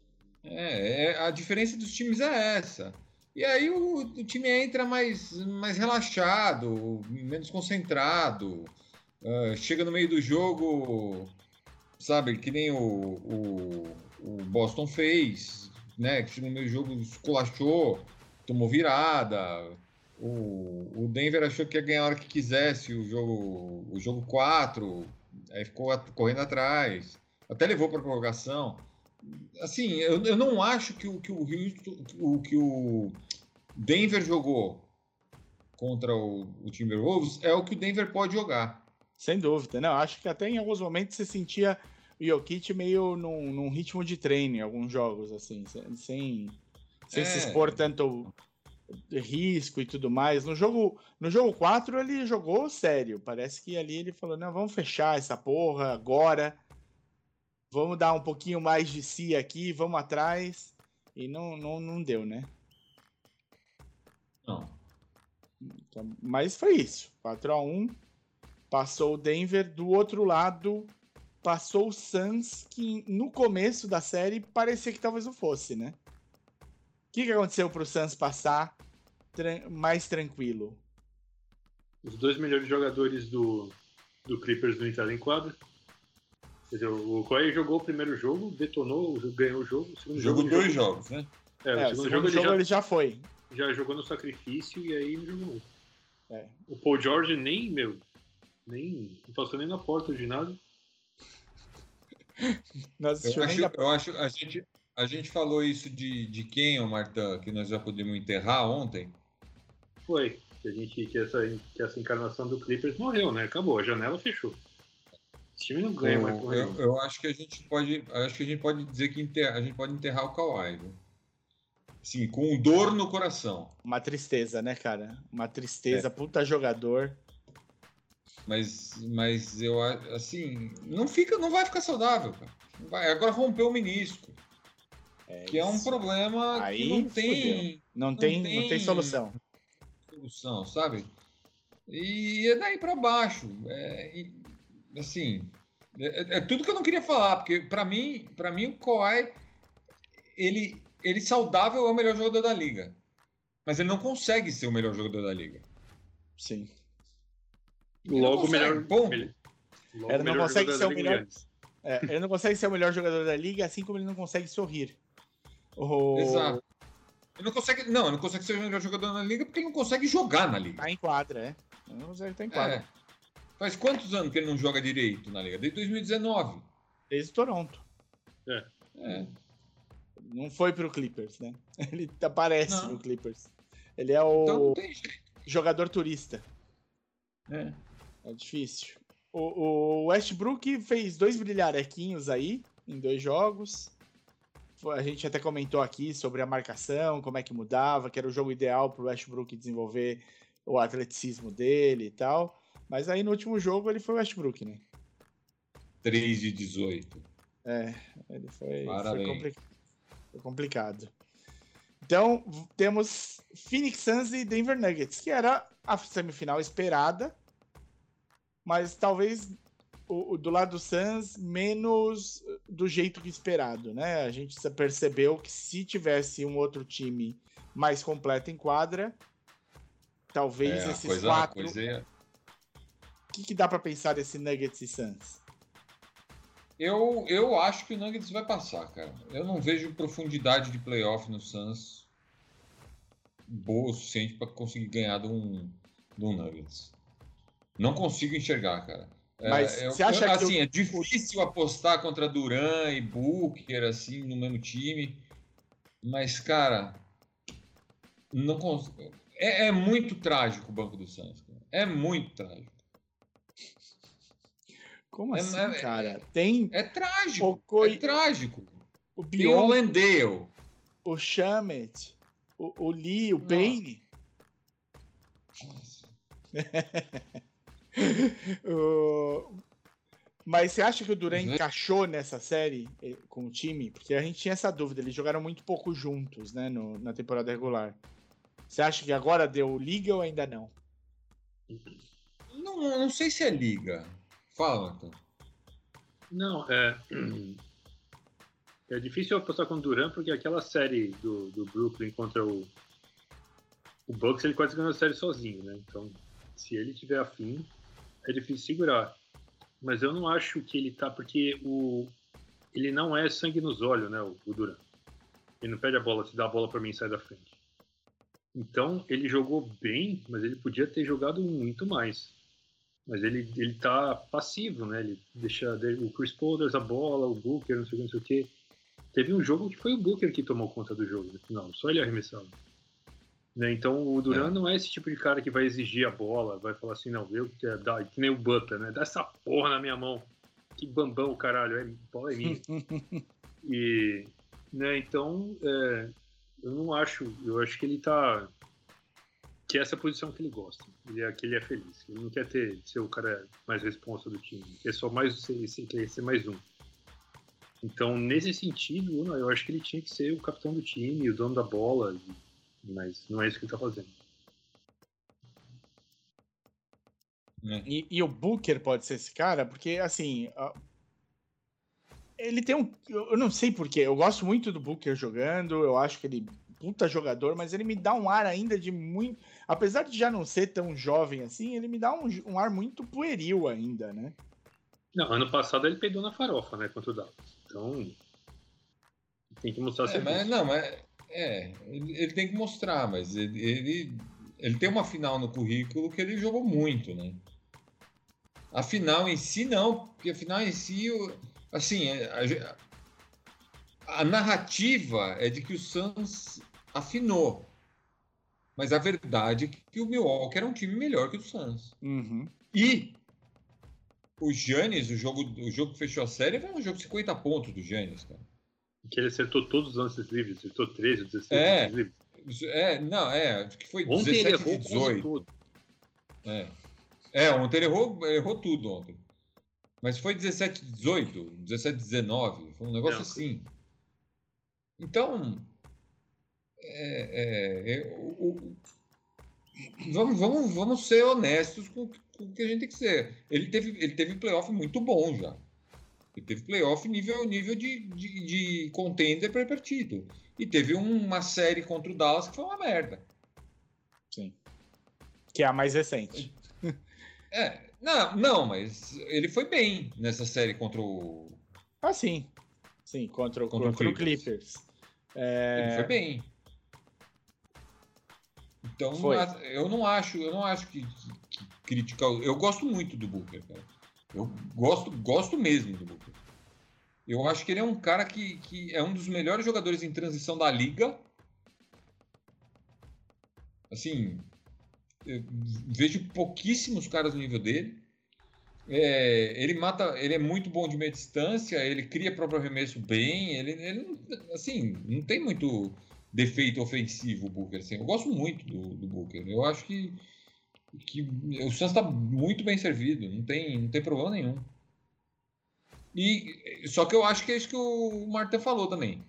É, é, a diferença dos times é essa. E aí o, o time entra mais, mais relaxado, menos concentrado. ah, chega no meio do jogo, sabe, que nem o, o, o Boston fez, né? Que no meio do jogo, esculachou, tomou virada. O, o Denver achou que ia ganhar a hora que quisesse o jogo, o jogo 4, aí ficou correndo atrás. Até levou para prorrogação assim, eu, eu não acho que o que o Houston, o que o Denver jogou contra o, o Timberwolves é o que o Denver pode jogar. Sem dúvida. Não, acho que até em alguns momentos você sentia o Jokic meio num, num ritmo de treino em alguns jogos, assim, sem, sem, sem se É. expor tanto risco e tudo mais. No jogo, no jogo 4 ele jogou sério. Parece que ali ele falou: não, vamos fechar essa porra agora. Vamos dar um pouquinho mais de si aqui, vamos atrás. E não, não, não deu, né? Não. Então, mas foi isso. 4 a 1 Passou o Denver. Do outro lado, passou o Suns, que no começo da série parecia que talvez não fosse, né? O que, que aconteceu pro Suns passar tran- mais tranquilo? Os dois melhores jogadores do, do Clippers não entraram em quadra. Quer dizer, o Kawhi jogou o primeiro jogo, detonou, ganhou o jogo. O segundo Jogo dois jogou- jogos, né? É, É, o o segundo segundo jogo, jogo ele ele já foi. já, já jogou no sacrifício e aí não jogou. É. O Paul George nem, meu, nem. Não passou nem na porta de nada. Não Eu acho, da... eu acho a gente, a gente falou isso de, de quem, ô Marta, que nós já podemos enterrar ontem. Foi. Que a gente que essa, que essa encarnação do Clippers morreu, né? Acabou, a janela fechou. Esse time não ganha mais Eu, porra eu, eu acho que a gente pode, acho que a gente pode dizer que enterra- a gente pode enterrar o Kawhi, viu? Sim, com dor no coração. Uma tristeza, né, cara? Uma tristeza. Puta jogador. Mas, mas eu assim, não fica, não vai ficar saudável, cara. Não vai. Agora rompeu o menisco, É, que é um isso. problema Aí que não tem Não tem, não tem- tem solução. solução, sabe? E é daí pra baixo. É, e, assim, é, é tudo que eu não queria falar, porque pra mim, para mim o Kawhi, ele, ele saudável é o melhor jogador da liga, mas ele não consegue ser o melhor jogador da liga. Sim. Ele Logo consegue, melhor. ponto. ele- logo Ele não consegue ser o melhor-. É, ele não consegue ser o melhor jogador da liga, assim como ele não consegue sorrir. O... Exato. Ele não consegue, não, ele não consegue ser o melhor jogador na liga porque ele não consegue jogar na liga. Tá em quadra, é. Ele não consegue estar em quadra. É. Faz quantos anos que ele não joga direito na liga? Desde 2019. Desde o Toronto. É. Não foi pro Clippers, né? Ele aparece Não. no Clippers. Ele é o Então jogador turista. É. É difícil. O, o Westbrook fez dois brilharequinhos aí, em dois jogos. A gente até comentou aqui sobre a marcação, como é que mudava, que era o jogo ideal pro Westbrook desenvolver o atleticismo dele e tal. Mas aí no último jogo ele foi o Westbrook, né? 3 de 18. É, ele foi, foi, compli- foi complicado. Então, temos Phoenix Suns e Denver Nuggets, que era a semifinal esperada, mas talvez o, o do lado do Suns menos do jeito que esperado, né? A gente percebeu que se tivesse um outro time mais completo em quadra, talvez É, esses coisa, quatro. coisa é- O que, que dá pra pensar desse Nuggets e Suns? Eu, eu acho que o Nuggets vai passar, cara. Eu não vejo profundidade de playoff no Suns boa o suficiente para conseguir ganhar de um, de um Nuggets. Não consigo enxergar, cara. É, Mas eu- você acha eu- que assim, o- é difícil apostar contra Duran e Booker assim no mesmo time, mas cara, não cons... é, é muito trágico o banco do Suns. cara. É muito trágico. Como É- assim, é- cara? Tem É trágico. o, Coi- É trágico. o Bion, Landale. o Shamet, o, o Lee, o Nossa. Payne. O- Mas você acha que o Duran Uhum. encaixou nessa série eh, com o time? Porque a gente tinha essa dúvida, eles jogaram muito pouco juntos, né, no- na temporada regular. Você acha que agora deu liga ou ainda não? Não, não sei se é liga. Fala, Martão. Não, é. É difícil apostar com o Duran, porque aquela série do, do Brooklyn contra o, o Bucks, ele quase ganhou a série sozinho, né? Então, se ele tiver afim, é difícil segurar. Mas eu não acho que ele tá, porque o, ele não é sangue nos olhos, né, o, o Duran. Ele não pede a bola, se dá a bola para mim e sai da frente. Então, ele jogou bem, mas ele podia ter jogado muito mais. Mas ele, ele tá passivo, né? Ele deixa o Chris Paul dá a bola, o Booker, não sei o que, não sei o que. Teve um jogo que foi o Booker que tomou conta do jogo no final, só ele arremessava. Né? Então o Duran é. não é esse tipo de cara que vai exigir a bola, vai falar assim, não, eu quero dar, que nem o Butler, né? Dá essa porra na minha mão. Que bambão, caralho, é bola é minha. e, né, então, é, eu não acho, eu acho que ele tá que é essa posição que ele gosta. Ele é que ele é feliz. Ele não quer ter ser o cara mais responsável do time. Ele quer só mais ser, quer ser mais um. Então, nesse sentido, eu acho que ele tinha que ser o capitão do time, o dono da bola, mas não é isso que ele tá fazendo. É. E, e, o Booker pode ser esse cara, porque assim. Ele tem um. Eu não sei porquê. Eu gosto muito do Booker jogando. Eu acho que ele puta jogador, mas ele me dá um ar ainda de muito. Apesar de já não ser tão jovem assim, ele me dá um, um ar muito pueril ainda, né? Não, ano passado ele peidou na farofa, né? Contra o Dallas. Então. Tem que mostrar é, mas, Não, mas. É, ele, ele, tem que mostrar, mas ele, ele, ele tem uma final no currículo que ele jogou muito, né? A final em si, não, porque a final em si, assim, a, a narrativa é de que o Suns afinou. Mas a verdade é que o Milwaukee era um time melhor que o Suns. Uhum. E o Giannis, o jogo, o jogo que fechou a série, foi um jogo de 50 pontos do Giannis, cara. Que ele acertou todos os lances livres, acertou 13 ou 16 é, lances livres. É, não, é, que foi ontem 17 ele errou 18. É. é, ontem ele errou, errou tudo ontem. Mas foi 17 18, 17 19, foi um negócio não, assim. Então, é, é, o, o, vamos, vamos, vamos ser honestos com, com, o que a gente tem que ser. Ele teve, ele teve playoff muito bom já. Ele teve playoff nível, nível de, de, de contender para partido. E teve uma série contra o Dallas que foi uma merda. Sim. Que é a mais recente. É, não, não, mas ele foi bem nessa série contra o. Ah, sim. Sim, contra, contra, contra o Clippers. Clippers. É... Ele foi bem. Então, foi. eu não acho, eu não acho que, que, criticar. Eu gosto muito do Booker, cara. Eu gosto, gosto mesmo do Booker. Eu acho que ele é um cara que, que é um dos melhores jogadores em transição da liga. Assim, vejo pouquíssimos caras no nível dele. É, ele mata, ele é muito bom de meia distância, ele cria próprio arremesso bem, ele, ele assim, não tem muito defeito ofensivo o Booker. Assim. Eu gosto muito do, do Booker. Eu acho que, que o Suns está muito bem servido, não tem, não tem problema nenhum. E só que eu acho que é isso que o Martin falou também.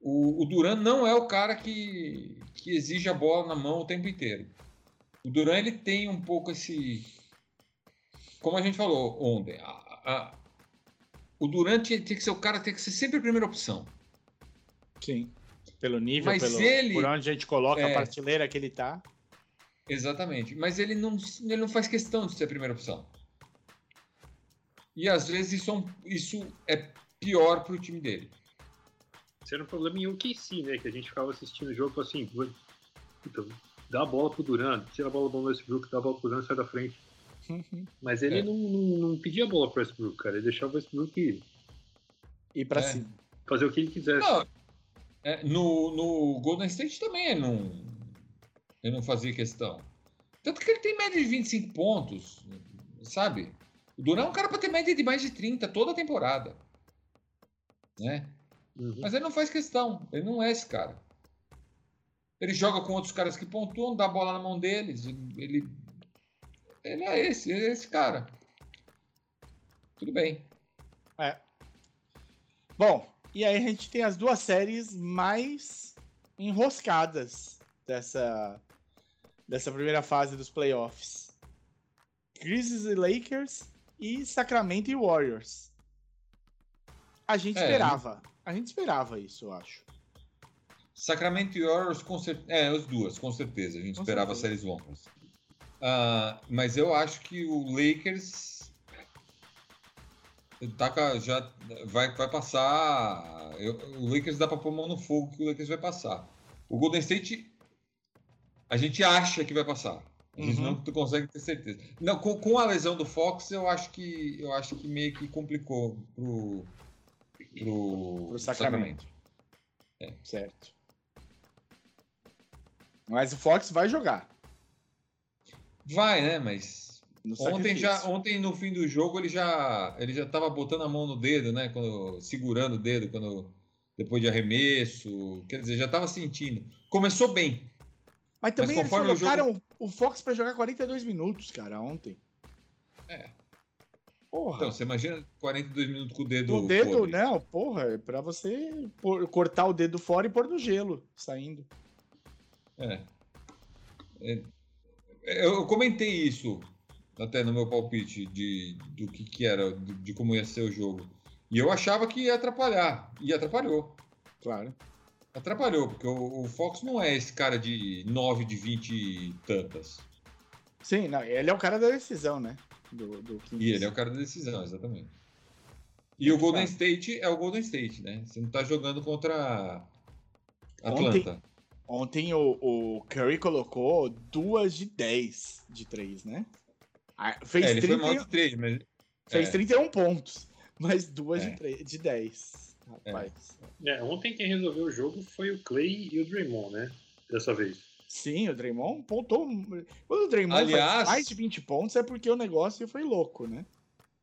O, o Duran não é o cara que, que exige a bola na mão o tempo inteiro. O Duran ele tem um pouco esse como a gente falou ontem, a, a, o Durante tem que ser o cara, tem que ser sempre a primeira opção. Sim. Pelo nível, Mas pelo, ele, por onde a gente coloca é, a prateleira que ele tá. Exatamente. Mas ele não, ele não faz questão de ser a primeira opção. E às vezes isso é, um, isso é pior pro time dele. Isso era um problema em OKC, né? Que a gente ficava assistindo o jogo assim, então, dá a bola pro Durant, tira a bola do Westbrook, dá a bola pro Durant, sai da frente. Mas ele é. não, não, não, pedia bola pro Westbrook, cara. Ele deixava o Westbrook ir, ir pra é. cima. Fazer o que ele quisesse. Não, é, no, no Golden State também ele não, ele não fazia questão. Tanto que ele tem média de 25 pontos, sabe? O Duran é um cara para ter média de mais de 30 toda a temporada. Né? Uhum. Mas ele não faz questão. Ele não é esse cara. Ele joga com outros caras que pontuam, dá a bola na mão deles. Ele ele é esse, é esse cara. Tudo bem. É. Bom, e aí a gente tem as duas séries mais enroscadas dessa, dessa primeira fase dos playoffs. Grizzlies e Lakers e Sacramento e Warriors. A gente é, esperava. A gente esperava isso, eu acho. Sacramento e Warriors, com certeza. É, as duas, com certeza. A gente com esperava certeza. séries longas. Uh, mas eu acho que o Lakers tá, já vai, vai passar. Eu, o Lakers dá para pôr mão no fogo que o Lakers vai passar. O Golden State a gente acha que vai passar. A gente uhum. não consegue ter certeza. Não, com, com, a lesão do Fox, eu acho que eu acho que meio que complicou pro pro, pro Sacramento. Sacramento. É. Certo. Mas o Fox vai jogar. Vai, né? Mas ontem já, ontem no fim do jogo ele já, ele já tava botando a mão no dedo, né? Quando, segurando o dedo quando depois de arremesso, quer dizer, já tava sentindo. Começou bem. Mas também eles conforme o jogo- colocaram o Fox pra jogar 42 minutos, cara, ontem. É. Porra. Então, você imagina 42 minutos com o dedo. o dedo, podre. não, porra, é pra você pôr- cortar o dedo fora e pôr no gelo, saindo. É. É, Eu comentei isso até no meu palpite de, do que, que era, de, de como ia ser o jogo. E eu achava que ia atrapalhar. E atrapalhou. Claro. Atrapalhou, porque o, o Fox não é esse cara de 9 de 20 e tantas. Sim, não, ele é o cara da decisão, né? Do, do. E ele é o cara da decisão, exatamente. E o Golden State é o Golden State, né? Você não tá jogando contra Atlanta. Ontem o, o Curry colocou duas de 10 de 3, né? Ah, Fez, É, ele foi 30, mal de 3, mas. fez é. 31 pontos, mas duas É. de, 3, de 10. Rapaz. É, ontem quem resolveu o jogo foi o Clay e o Draymond, né? Dessa vez. Sim, o Draymond pontou. Quando o Draymond Aliás- faz mais de 20 pontos é porque o negócio foi louco, né?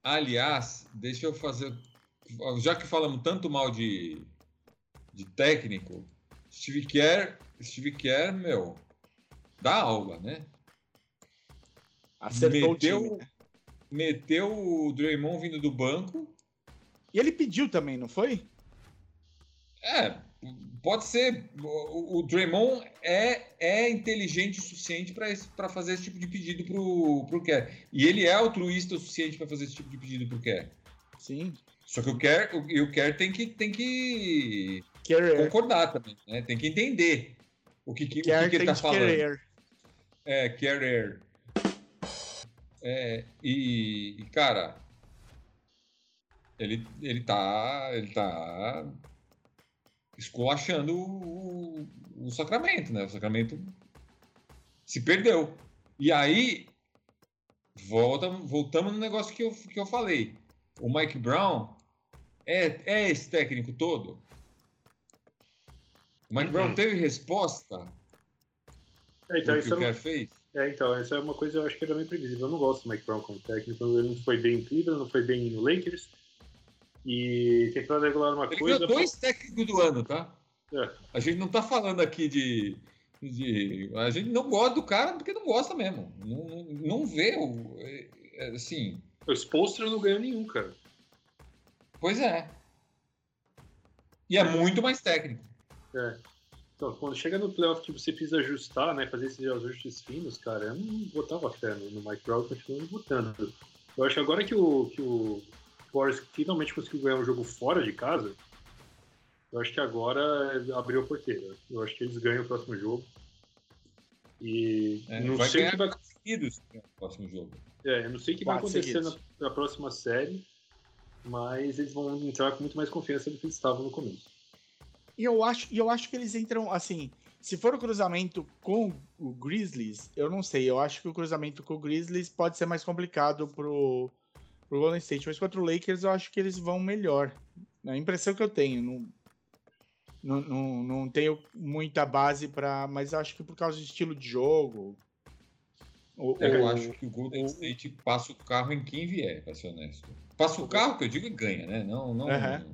Aliás, deixa eu fazer. Já que falamos tanto mal de, de técnico, Steve Kerr, Steve Kerr, meu, dá aula, né? Acertou o Meteu- time. né? Meteu o Draymond vindo do banco. E ele pediu também, não foi? É, pode ser. O, o Draymond é, é inteligente o suficiente para fazer esse tipo de pedido pro, pro Kerr. E ele é altruísta o suficiente para fazer esse tipo de pedido pro Kerr. Sim. Só que o Kerr, o, o Kerr tem que, tem que Querer. concordar também, né? Tem que entender o que, que, o que, que ele tá falando. querer. É, querer. É, e, e, cara, ele, ele tá. Ele tá esculachando o, o Sacramento, né? O Sacramento se perdeu. E aí, volta, voltamos no negócio que eu, que eu falei. O Mike Brown é, é esse técnico todo? O Mike Uhum. Brown teve resposta então, do que o é, Kerr fez? É, então, essa é uma coisa eu acho que era meio previsível. Eu não gosto do Mike Brown como técnico. Ele não foi bem em Cleveland, não foi bem no Lakers. E temporada regular é uma Ele coisa. ganhou dois técnicos do ano, tá? É. A gente não tá falando aqui de, de- A gente não gosta do cara porque não gosta mesmo. Não, não, não vê o. é, é, Assim. O Spolstra não ganhou nenhum, cara. Pois é. E é muito mais técnico. É. Então, quando chega no playoff que você precisa ajustar, né, fazer esses ajustes finos, cara, eu não botava fé no, no Mike Brown, eu continuo botando. Eu acho que agora que o, que o Warriors finalmente conseguiu ganhar um jogo fora de casa, eu acho que agora abriu a porteira. Eu acho que eles ganham o próximo jogo. E É, não vai sei o que vai, seguidos no próximo jogo. é, eu não sei o que vai acontecer na, na próxima série, mas eles vão entrar com muito mais confiança do que eles estavam no começo. E eu acho, e eu acho que eles entram assim. Se for o cruzamento com o Grizzlies, eu não sei. Eu acho que o cruzamento com o Grizzlies pode ser mais complicado pro, pro Golden State. Mas contra o Lakers, eu acho que eles vão melhor. É a impressão que eu tenho. Não, não, não, não tenho muita base para. Mas acho que por causa do estilo de jogo. o- Eu o- acho que o Golden State passa o carro em quem vier, pra ser honesto. Passa o carro, que eu digo, e ganha, né? Não, não. Aham.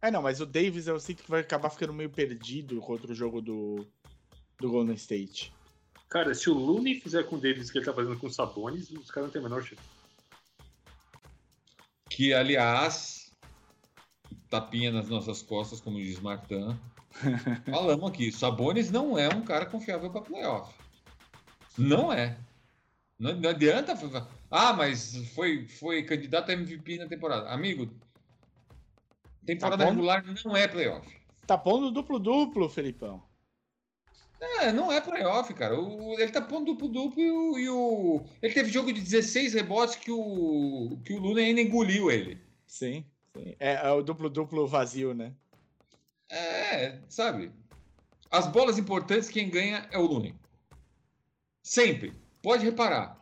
É, não, mas o Davis eu sinto que vai acabar ficando meio perdido contra o jogo do, do Golden State. Cara, se o Looney fizer com o Davis o que ele tá fazendo com o Sabonis, os caras não tem a menor chance. Que, aliás, tapinha nas nossas costas, como diz Martin. Falamos aqui, Sabonis não é um cara confiável para playoff. Não é. Não, não adianta. falar, Ah, mas foi, foi candidato a MVP na temporada. Amigo, temporada Tá regular não é playoff. Tá pondo duplo-duplo, Felipão. É, não é playoff, cara. O- ele tá pondo duplo-duplo e, o- e o. Ele teve jogo de 16 rebotes que o, que o Luna ainda engoliu ele. Sim, sim. É, é o duplo-duplo vazio, né? É, sabe? As bolas importantes, quem ganha é o Looney. Sempre. Pode reparar.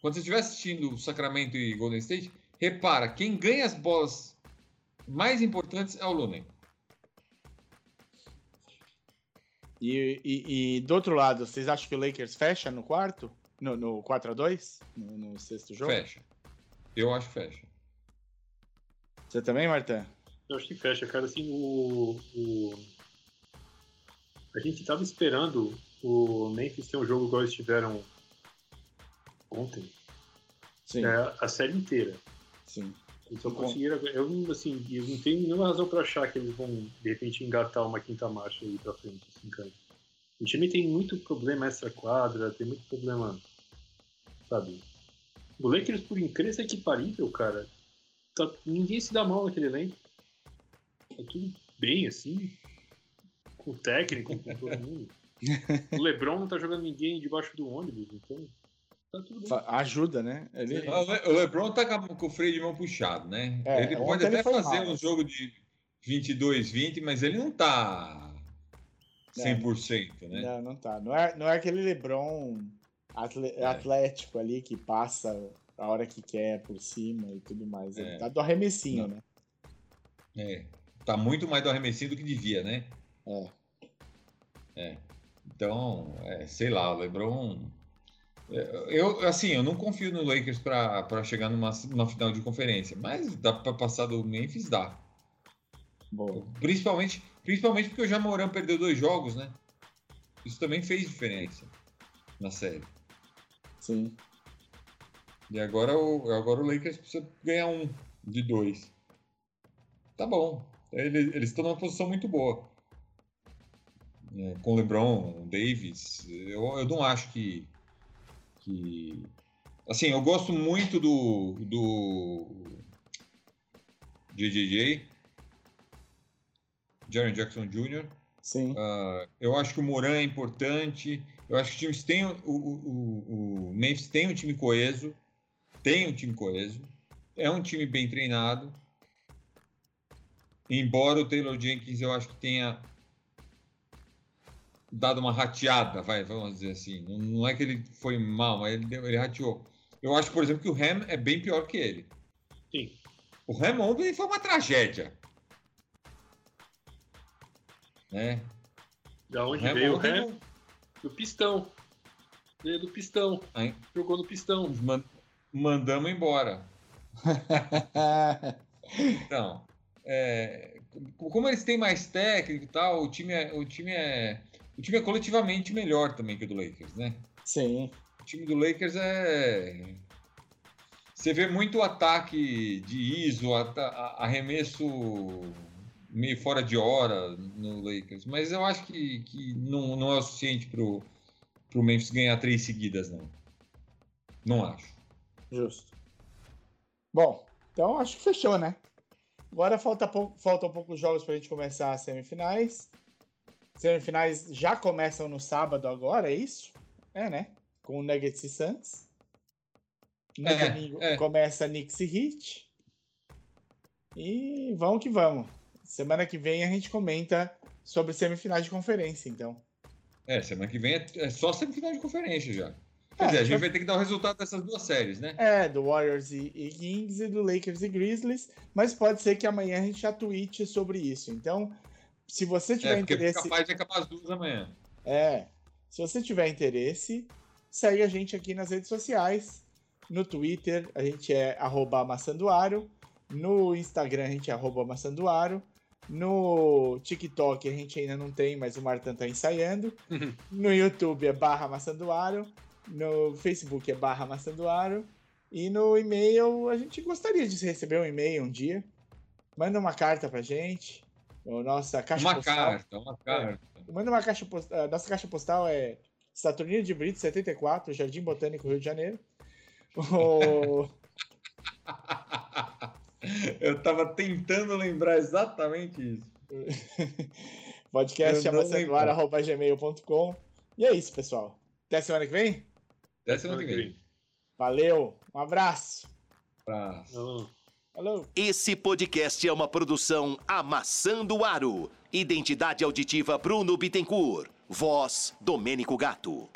Quando você estiver assistindo Sacramento e Golden State, repara, quem ganha as bolas mais importantes é o Looney. E, e, e do outro lado, vocês acham que o Lakers fecha no quarto? No, no 4x2? No, no sexto jogo? Fecha. Eu acho que fecha. Você também, Martin? Eu acho que fecha, cara. Assim, o, o... A gente tava esperando o Memphis ter um jogo igual eles tiveram ontem. Sim, É, a série inteira. sim. Bom. conseguiram. Eu, não- assim, eu não tenho nenhuma razão pra achar que eles vão, de repente, engatar uma quinta marcha aí pra frente. Assim, cara. O time tem muito problema extra-quadra, tem muito problema. Sabe? O Lakers, por incrível que parível, cara, tá- ninguém se dá mal naquele elenco. Tá tudo bem, assim. Com o técnico, com todo mundo. O Lebron não tá jogando ninguém debaixo do ônibus, então. Tá Ajuda, né? Ele, O Le- o LeBron tá com o freio de mão puxado, né? É, ele pode ele até foi fazer mal, um jogo de 22, 20, mas ele não tá 100%, né? Não, não tá. Não é, não é aquele LeBron É. atlético ali que passa a hora que quer por cima e tudo mais. Ele É. tá do arremessinho, Não. né? É. Tá muito mais do arremessinho do que devia, né? É. É. Então, é, sei lá, o LeBron. Eu, assim, eu não confio no Lakers pra pra chegar numa, numa final de conferência, mas dá pra passar do Memphis, dá. Boa. Principalmente, principalmente porque o Jamoran perdeu dois jogos, né? Isso também fez diferença na série. Sim. E agora o, agora o Lakers precisa ganhar um de dois. Tá bom. Ele- Eles estão numa posição muito boa. É, com o LeBron, o Davis, eu, eu não acho que, que. Assim, eu gosto muito do. do. JJJ, Jaren Jackson Jr. Sim. Ah, eu acho que o Moran é importante. Eu acho que os times têm. O, o, o- o Memphis tem um time coeso. Tem um time coeso. É um time bem treinado. Embora o Taylor Jenkins eu acho que tenha dado uma rateada, vai, vamos dizer assim. Não, não é que ele foi mal, mas ele, ele rateou. Eu acho, por exemplo, que o Ham é bem pior que ele. Sim. O Ham ontem foi uma tragédia. Né? Da onde Ham veio o ontem Ham? não- Do pistão. Veio do pistão. Aí. Jogou no pistão. Man- mandamos embora. Então, é, co- como eles têm mais técnico e tal, o time é, o time é, o time é coletivamente melhor também que o do Lakers, né? Sim. O time do Lakers é você vê muito ataque de ISO, a- arremesso meio fora de hora no Lakers, mas eu acho que, que não, não é o suficiente pro, pro Memphis ganhar três seguidas, não. Não acho. Justo. Bom, então acho que fechou, né? Agora falta, pouco, faltam poucos jogos pra gente começar as semifinais. Semifinais já começam no sábado agora, é isso? É, né? Com o Nuggets e Suns. No É, domingo é. começa Knicks e Heat. E vamos que vamos. Semana que vem a gente comenta sobre semifinais de conferência, então. É, semana que vem é, é só semifinal de conferência já. É, Quer dizer, a gente vai ter que dar o resultado dessas duas séries, né? É, do Warriors e, e Kings e do Lakers e Grizzlies, mas pode ser que amanhã a gente já tweete sobre isso. Então, se você tiver É, porque é interesse, capaz acabar as duas amanhã. é, se você tiver interesse, segue a gente aqui nas redes sociais. No Twitter, a gente é maçandoaro. No Instagram, a gente é maçandoaro. No TikTok, a gente ainda não tem, mas o Martin tá ensaiando. No YouTube é barra maçandoaro. No Facebook é barra maçandoaro. E no e-mail, a gente gostaria de receber um e-mail um dia. Manda uma carta pra gente. Nossa caixa Uma postal. carta, uma carta. Manda uma caixa postal. Nossa caixa postal é Saturnino de Brito 74, Jardim Botânico, Rio de Janeiro. O... Eu tava tentando lembrar exatamente isso. podcast amassandoar.gmail.com. E é isso, pessoal. Até semana que vem. Até semana que vem. Valeu, um abraço. Abraço. Falou. Esse podcast é uma produção Amassando Aro. Identidade auditiva Bruno Bittencourt. Voz Domênico Gato.